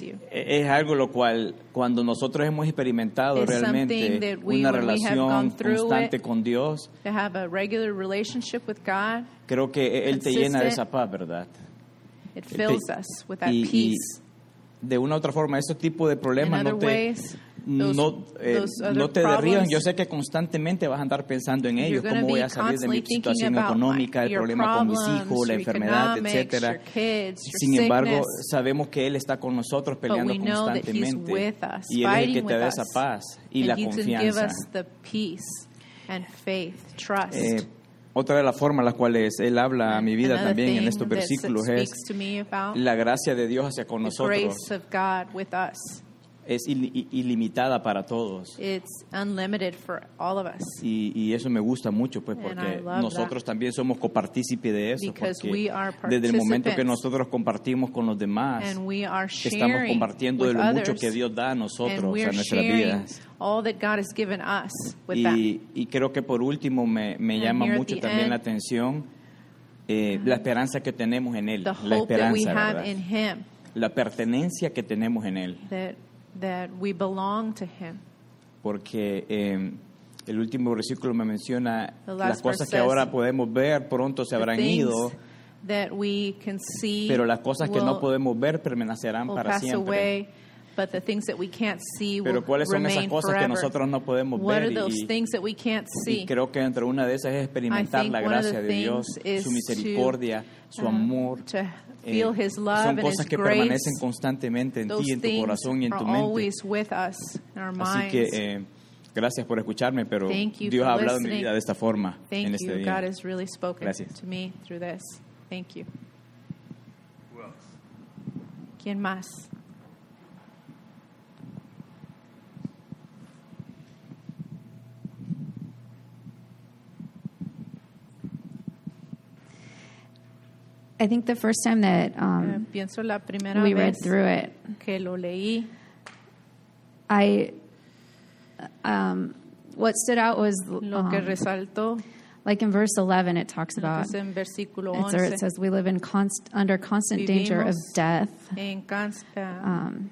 you. e- es algo lo cual cuando nosotros hemos experimentado It's realmente we- una relación constante it, con Dios, God, creo que Él te llena de esa paz, ¿verdad? it fills us with that y- y peace. De una u otra forma, ese tipo de problemas no te, ways, those, no, eh, no te Yo sé que constantemente vas a andar pensando en ellos, cómo voy a salir de mi situación económica, el problema con mis hijos, la enfermedad, etcétera. Sin embargo, sabemos que Él está con nosotros peleando constantemente us, y Él es el que te da esa paz y la confianza. Eh, otra de las formas en las cuales Él habla a mi vida Another también en estos versículos es la gracia de Dios hacia con nosotros. Es ili- i- ilimitada para todos. It's unlimited for all of us. Y, y eso me gusta mucho, pues, porque nosotros también somos copartícipes de eso. Because Porque we are desde el momento que nosotros compartimos con los demás, estamos compartiendo de lo mucho que Dios da a nosotros, a nuestras vidas. all that God has given us with. Y, y creo que por último me, me llama mucho también end- la atención eh, la esperanza que tenemos en Él, la esperanza, la pertenencia que tenemos en Él. That, we belong to Him. porque eh, el último versículo me menciona las cosas que ahora podemos ver pronto se habrán ido, that we can see pero las cosas que no will- podemos ver permanecerán will para siempre. away, but the things that we can't see Pero will cuáles son esas remain cosas que forever. nosotros no podemos What ver are those y, things that we can't see? y creo que entre una de esas es experimentar I think la one of the gracia de Dios, things su is misericordia, su uh, amor. to Eh, feel His love son and cosas His que grace. permanecen constantemente en Those ti, en tu things corazón y en are tu mente. always with us in our Así minds. que eh, gracias por escucharme, pero Thank you Dios for ha hablado en mi listening. vida de esta forma Thank en este you. día. God has really spoken Gracias. to me through this. Thank you. ¿Quién más? I think the first time that Eh, um, pienso la primera we read through it, que lo leí, I um, what stood out was lo que um, resaltó like in verse 11 it talks about en versículo it's, or it says we live in const, under constant danger of death. en, eh, um,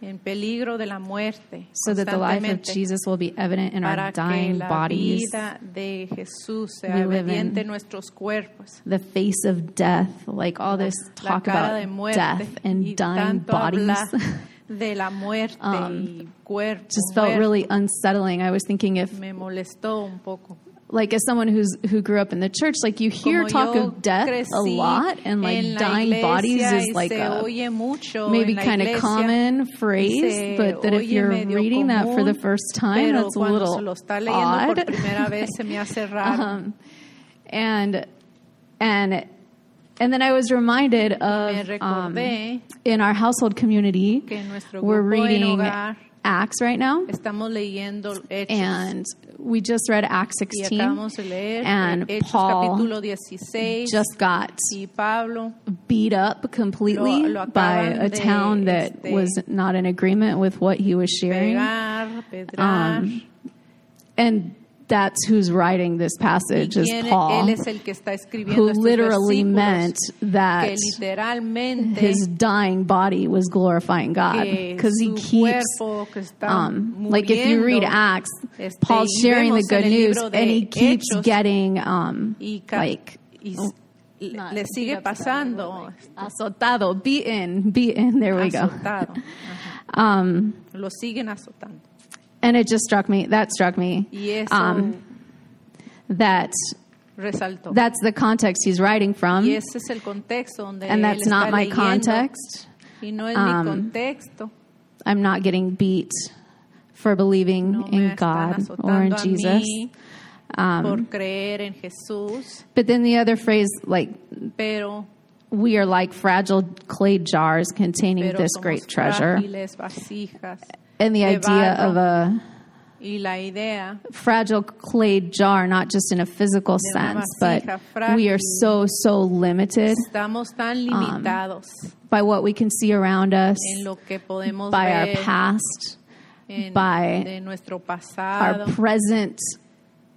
en peligro de la muerte, so that the life of Jesus will be evident in our dying bodies. vida de Jesús sea We live in nuestros cuerpos. the face of death like all this talk about death and dying bodies. de la muerte Um, y cuerpo just felt really unsettling. I was thinking if like as someone who's who grew up in the church, like you hear Como talk of death a lot and like dying bodies is like a maybe kind of common phrase, but that if you're reading común, that for the first time, that's a little odd. Um, and and and then I was reminded of um, in our household community, we're reading Acts right now, estamos leyendo Hechos and we just read Acts 16, acabamos de leer and Hechos Paul capítulo 16 just got beat up completely Lo- lo by a town that este, was not in agreement with what he was sharing. pegar, pedrar. Um, and that's who's writing this passage is Paul, él es el que está who literally meant that his dying body was glorifying God because he keeps que está um, like if you read Acts, este, Paul's sharing the good news and he keeps Hechos getting um, y, like y oh, le, not- le sigue pasando azotado, beaten, beaten. There we go. azotado Ajá. Um, lo siguen azotando and it just struck me. That struck me. y eso Um, that resaltó that's the context he's writing from, y ese es el contexto donde and that's not my context. y no es Um, mi contexto I'm not getting beat for believing no in God or in Jesus. Um, por creer en Jesús but then the other phrase, like pero we are like fragile clay jars containing this great treasure, vasijas and the idea of a y la idea fragile clay jar, not just in a physical sense, but we are so so limited Um, by what we can see around us, en lo que podemos by our past, by our present.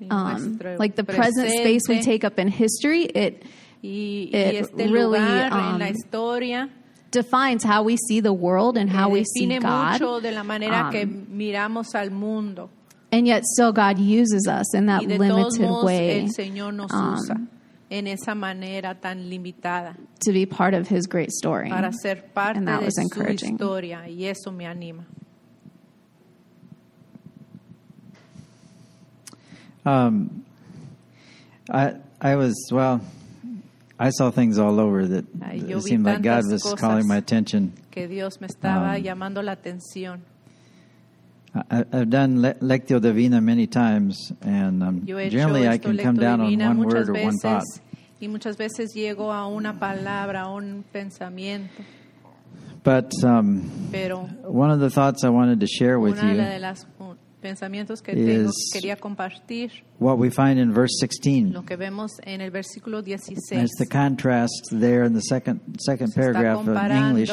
Um, like the present space we take up in history, it it really, lugar en la um, historia defines how we see the world and how we see define God. mucho de la manera que Um, miramos al mundo And yet, still, God uses us in that y de todos limited modos way el Señor nos um, usa en esa manera tan limitada to be part of His great story. para ser parte and that de was su encouraging. historia y eso me anima. Um, I I was well. I saw things all over that yo it seemed like God was calling my attention. que Dios me estaba Um, llamando la atención. I, I've done le- Lectio Divina many times, and um, generally I can come down on one word or one thought. y muchas veces llego a una palabra, a un pensamiento. But um, Pero one of the thoughts I wanted to share with you, las pensamientos que tengo, is- quería compartir, what we find in verse 16. lo que vemos en el versículo And 16. it's the contrast there in the second second paragraph in English.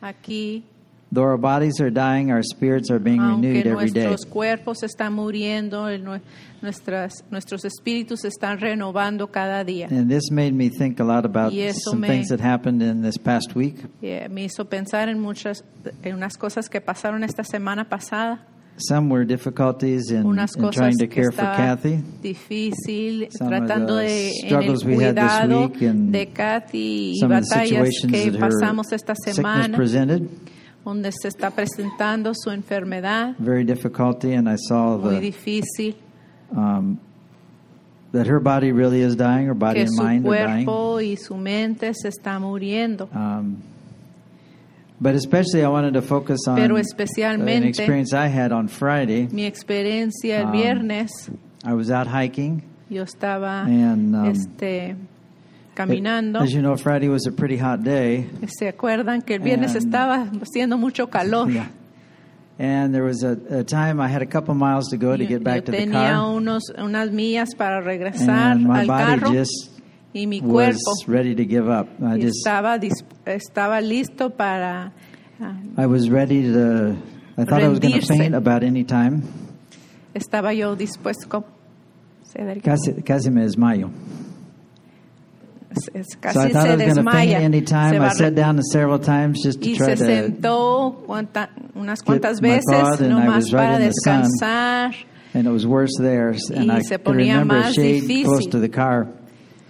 aquí, Though our bodies are dying, our spirits are being renewed every day. nuestros cuerpos están muriendo, el nue- nuestras, nuestros espíritus se están renovando cada día. And this made me think a lot about some me- things that happened in this past week. Me hizo pensar en muchas, en unas cosas que pasaron esta semana pasada, Some were difficulties in, unas in cosas trying to care for Kathy. difícil, Some of tratando the de en el struggles we had this cuidado week and de Kathy y Some of the batallas situations que that her pasamos esta semana, presented, donde se está presentando su enfermedad, very difficulty, and I saw muy the difícil, um, that her body really is dying, her body que and mind are dying. cuerpo y su mente se está muriendo. Um, but especially, I wanted to focus on Pero an experience I had on Friday. Mi experiencia el Um, viernes, I was out hiking, yo estaba and um, este, caminando. as you know, Friday was a pretty hot day. ¿Se acuerdan que el viernes And- estaba haciendo mucho calor? Yeah. And there was a, a time I had a couple miles to go to get back to the tenía car, unos, unas millas para regresar and my al body carro just y mi was ready to give up. I y just estaba, estaba listo para... I was ready to. I thought I was going to Rendirse. faint about any time. estaba yo dispuesto... Casi, casi me desmayo. es- es- So I casi thought I was going to faint any time. I sat down several times just to y try se to. sentó cuanta- unas cuantas veces thought, and I nomás was right para in the sun. descansar And it was worse there, and Y I se could remember a shade difícil. close to the car.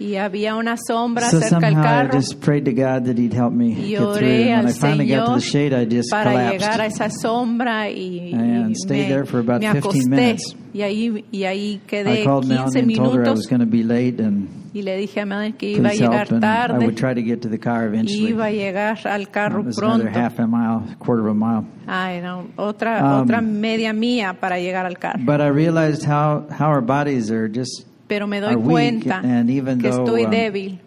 Y había una sombra So cerca del somehow I carro just prayed to God that He'd help me y get oré when al I finally got to the Señor shade, I just para collapsed. llegar a esa sombra y, And y stayed me, there for about me 15 acosté y ahí, y ahí quedé called 15 Melanie and told her I was minutos y le dije a Melanie que iba a llegar tarde y iba a llegar al carro pronto. half a mile, quarter of a mile. Ah, era otra, Um, otra media mía para llegar al carro. But I realized how, how our bodies are just. Pero me doy cuenta and even que though, estoy um, débil.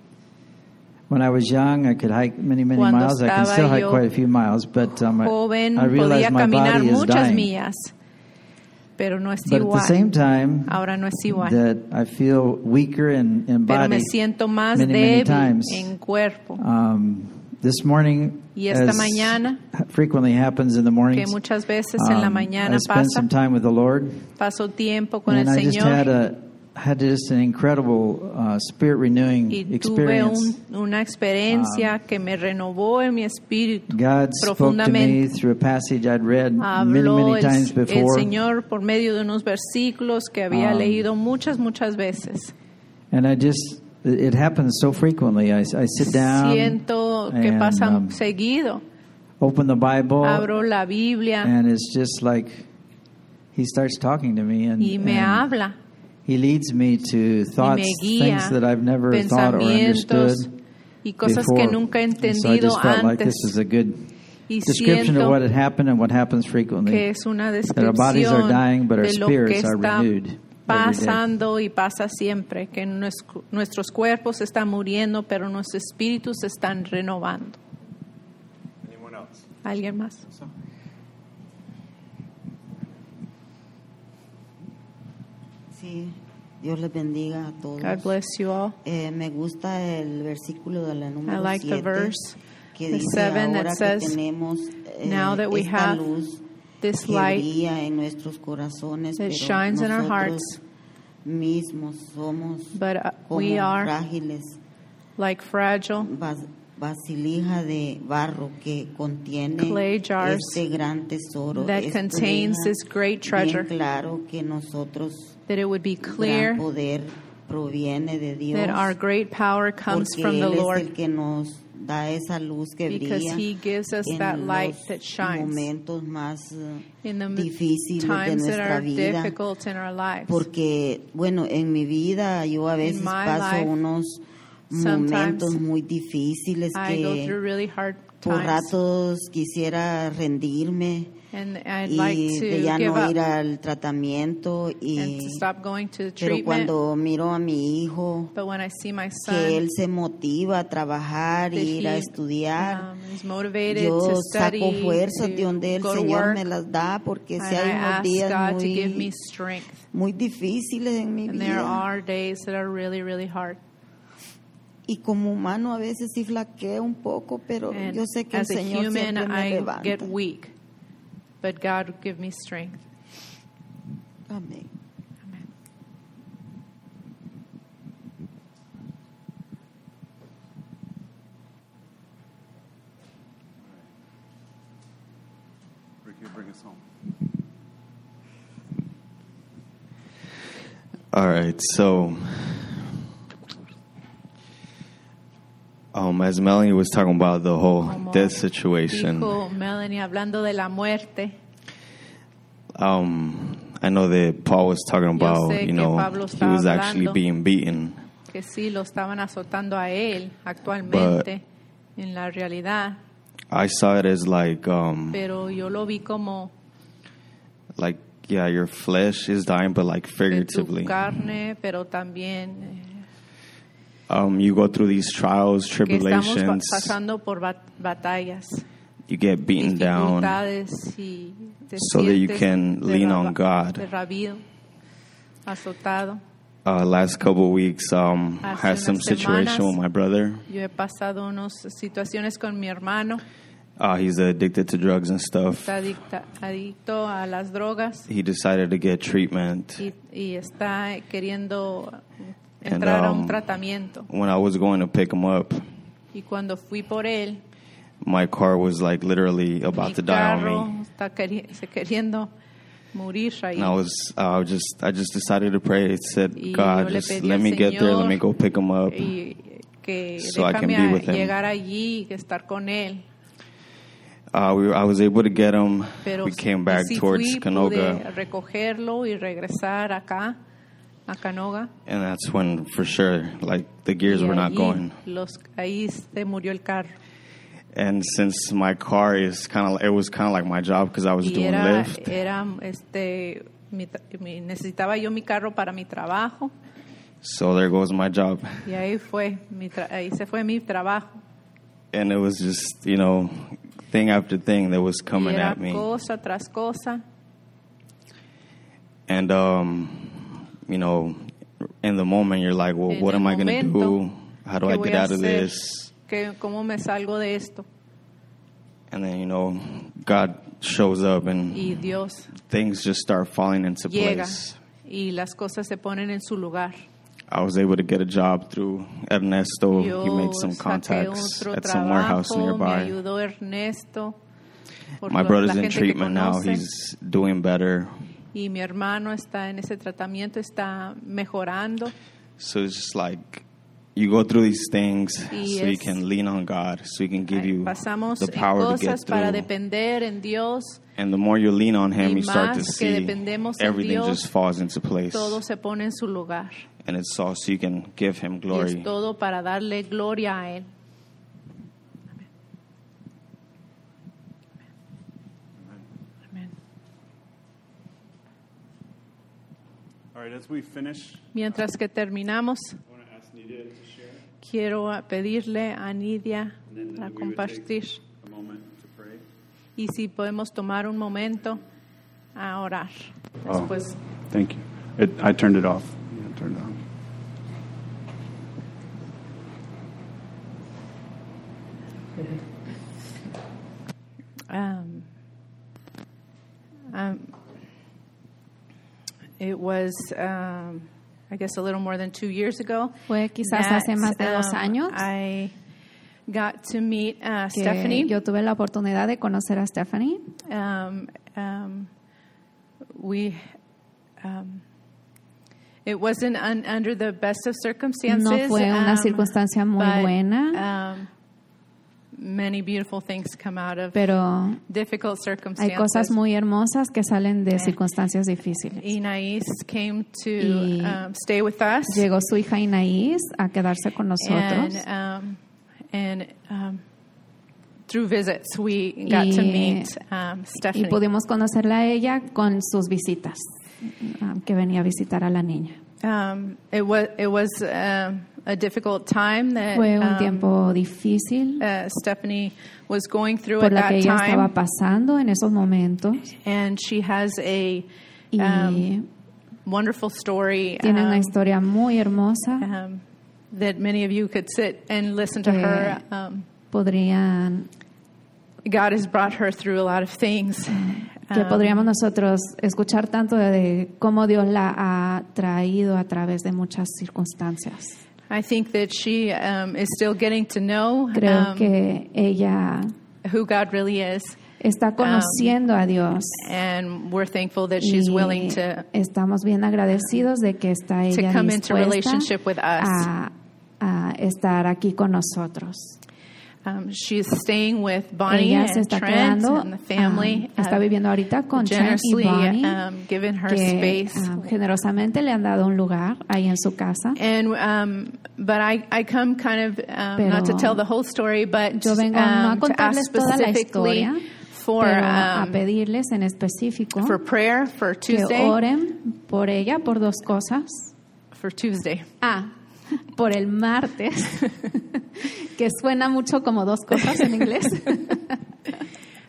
When I was young, I could hike many, many Cuando miles. I can still hike quite a few miles, but um, I, Joven, I podía realized my caminar body is dying. millas, pero no es But at the igual. same time, Ahora no es igual. that I feel weaker in, in pero me body. siento más many, many débil times. en cuerpo. Um, this morning, Y esta as mañana, frequently happens in the que mornings, muchas veces en la um, mañana I pasa, some time with the Lord, paso tiempo con and el I just had Señor a had just an incredible uh, spirit renewing y tuve experience. un- una experiencia que me renovó en mi espíritu God spoke to me through a passage I'd read many, Habló many el, times el before, Señor por medio de unos versículos que había Um, leído muchas, muchas veces. and I just it it happens so frequently. I, I sit down, Siento que and, pasa um, seguido. open the Bible, Abro la Biblia and it's just like He starts talking to me, and, y me and habla He leads me to y thoughts, me guía, things that I've never thought or understood y cosas before. que nunca he And so I entendido just felt like antes. this is a good Y description of what had happened and what happens frequently. que es una That our bodies are descripción dying, but our de lo que spirits are renewed every day. pasando y pasa siempre, que nues- nuestros cuerpos están muriendo, pero nuestros espíritus se están renovando. ¿Alguien más? Sí, Dios les bendiga a todos. God bless you all. Eh, me gusta el versículo de la número I like the 7 verse, que the dice seven that says, tenemos eh, "Now that we have luz This light en nuestros corazones, that shines in our hearts, mismos somos but uh, we are frágiles, like fragile vas- vasilija de barro que contiene Clay jars este gran tesoro. that contains this great treasure. claro que nosotros that it would be clear gran poder proviene de Dios. that our great power comes from the Lord que nos da esa luz que because He gives us that light that shines eh, in the times that are vida. difficult in our lives. Porque, bueno, en mi vida yo a veces my paso life, unos sometimes momentos muy difíciles I go through que really hard por times. ratos quisiera rendirme y like de to ya no ir al tratamiento and y to stop going to the pero treatment. cuando miro a mi hijo But when I see my que son, él se motiva a trabajar ir a estudiar um, yo to saco study, fuerzas de donde el Señor work, me las da porque si hay I unos ask días God to give me muy, strength. muy difíciles en mi And there vida are days that are really, really hard. y como humano a veces sí flaqueo un poco pero And yo sé que el Señor human, siempre me I levanta get weak, but God give me strength. bring us home. All right, so um, as Melanie was talking about the whole Como death situation, Dijo Melanie hablando de la muerte. um, I know that Paul was talking about, you know, he was actually being beaten, que sí lo estaban azotando a él actualmente en la realidad, I saw it as like, um, pero yo lo vi como like yeah, your flesh is dying, but like de tu figuratively. carne, pero también Um, you go through these trials, eh, que tribulations, pasando por batallas, you get beaten down. dificultades y te so that you can lean on God. derrabido, azotado. Uh, last couple of weeks, um, Hace had some situation with my brother. Yo he pasado unas situaciones con mi hermano, Uh, he's addicted to drugs and stuff. adicta- adicto a las drogas He decided to get treatment. y, y está queriendo And, entrar a um, un tratamiento. When I was going to pick him up, Y cuando fui por él, my car was like literally about to die on me. está queri- se queriendo morir ahí. And I was, was just, I just decided to pray. I said, Y God, just let me get there. Let Señor me go pick him up. que So I can be with him. llegar allí estar con él. Uh, we were, I was able to get him. Pero we came back towards Canoga. recogerlo y regresar acá, a Canoga. And that's when, for sure, like the gears y were not going. Los, ahí se murió el carro. And since my car is kind of, it was kind of like my job because I was Y doing era, Lyft. era este, mi necesitaba yo mi carro para mi trabajo. So there goes my job. Y ahí fue, mi tra- ahí se fue mi trabajo. And it was just, you know, thing after thing that was Y coming era at me. cosa tras cosa. And, um, you know, in the moment, you're like, well, En what am I going to do? How do I get out of this? ¿Qué- ¿Cómo me salgo de esto? And then, you know, God shows up and Y Dios things just start falling into llega place. y las cosas se ponen en su lugar. I was able to get a job through Ernesto. he made some contacts at some warehouse trabajo, me nearby. ayudó Ernesto. My brother's in treatment now. He's doing better. Y mi hermano está en ese tratamiento, está mejorando. So it's just like you go through these things Y so you es- can lean on God, so He can give you Pasamos the en power to cosas get para through. depender en Dios, And the more you lean on Him, Y you start to see everything Dios, just falls into place. todo se pone en su lugar. And it's all so you can give Him Y glory. es todo para darle gloria a Él. Amén. All right, as we finish, Mientras que terminamos, quiero pedirle a Nidia and then a we would compartir. Y si podemos tomar un momento a orar. Oh. Después, Thank you. It, I turned it off. Yeah, turned it off. um, um, it was, um, I guess, a little more than two years ago. Fue quizás that, hace más de dos um, años I got to meet uh, Stephanie. yo tuve la oportunidad de conocer a Stephanie. um, um, we um, it wasn't un, under the best of circumstances. No fue una um, circunstancia muy but, buena. Many beautiful things come out of Pero difficult hay circumstances. cosas muy hermosas que salen de circunstancias difíciles. Inais came to Y um, stay with us. Llegó su hija Inaís a quedarse con nosotros. And, um, and um, through visits, we got to Y- meet um, Y Stephanie. pudimos conocerla a ella con sus visitas, um, que venía a visitar a la niña. Um, it was it was a difficult time that Fue un um, tiempo difícil uh, Stephanie was going through por at la that que ella time, estaba pasando en esos momentos and she has a y um, wonderful story tiene una um, historia muy hermosa um, that many of you could sit and listen to her. Um, podrían God has brought her through a lot of things. que Um, podríamos nosotros escuchar tanto de cómo Dios la ha traído a través de muchas circunstancias. I think that she um, is still getting to know Creo um, que ella who God really is, está conociendo a Dios and we're thankful that she's willing to estamos bien agradecidos de que está ella come into relationship with us. a, a estar aquí con nosotros. Um, she's staying with Bonnie ella se and está Trent quedando, and the family. ah, está viviendo ahorita con Trent y Bonnie, um, given her que space. ah, generosamente le han dado un lugar ahí en su casa. And um, but I, I come kind of um, Pero not to tell the whole story, but Yo vengo no a um, to ask contarles toda la specifically historia, for pero a um, pedirles en específico for prayer for que Tuesday. oren por ella por dos cosas. For Tuesday. Ah, por el martes, que suena mucho como dos cosas en inglés.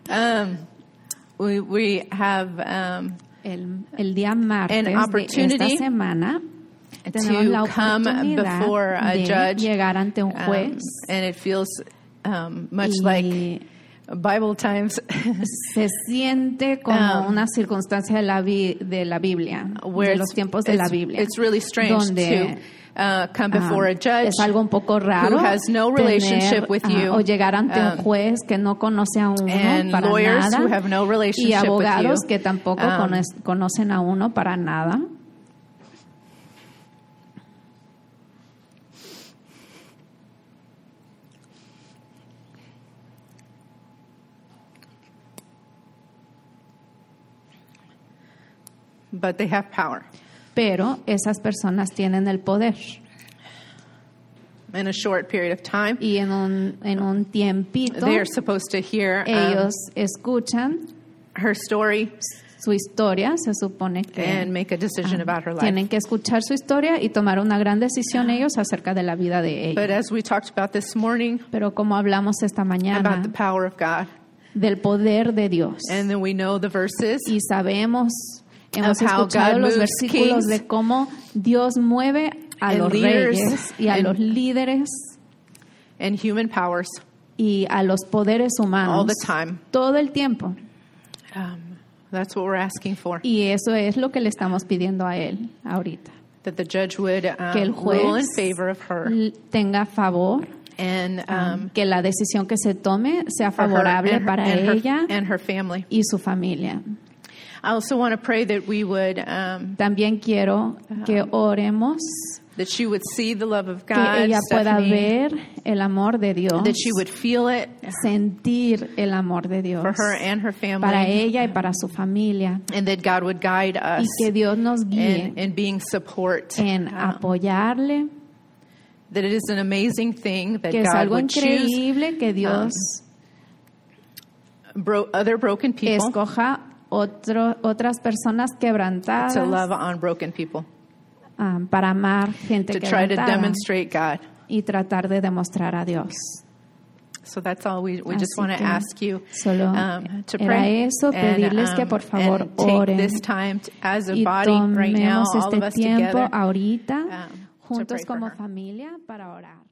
Um, we we have um, El, el día martes An de esta opportunity semana tenemos la to come oportunidad before a de judge, llegar ante un um, juez and it feels um, much y like Bible times. se siente como Um, una circunstancia de la, de la Biblia, de it's- los tiempos de la Biblia. It's really strange donde, to uh, come before a judge es algo un poco raro who has no relationship tener, with you, o llegar ante un um, juez que no conoce a uno and para lawyers nada who have no y relationship with you. que tampoco Um, cono- conocen a uno para nada. but they have power. Pero esas personas tienen el poder. In a short period of time, y en un, en un tiempito they are supposed to hear um, ellos escuchan her story su historia, se supone que and make a decision ah, about her life. tienen que escuchar su historia y tomar una gran decisión ellos acerca de la vida de But ella. as we talked about this morning Pero como hablamos esta mañana about the power of God, del poder de Dios. And then we know the verses. Y sabemos, hemos escuchado God los versículos kings de cómo Dios mueve a and los leaders reyes y a and- los líderes and human powers y a los poderes humanos all the time. todo el tiempo. Um, that's what we're asking for. Y eso es lo que le estamos pidiendo a él ahorita. That the judge would Que el um, rule in juez favor of her tenga favor, and um, que la decisión que se tome sea favorable and her- para and her- ella and her family. y su familia. I also want to pray that we would um, También quiero que oremos, that she would see the love of God, que ella pueda ver el amor de Dios, that she would feel it sentir el amor de Dios for her and her family, para ella y para su familia, and that God would guide us, y que Dios nos guíe in, in being support. en um, apoyarle, that it is an amazing thing that que es God algo would choose increíble que Dios bro- other broken people escoja otro, otras personas quebrantadas to love on broken people, ah, para amar gente to try to quebrantada demonstrate God. y tratar de demostrar a Dios. So that's all we, we just want to ask you solo um, to pray eso, pedirles que por favor and take oren this time to- as a y body right now, tomemos all of us tiempo together. ahorita um, to juntos como familia para orar.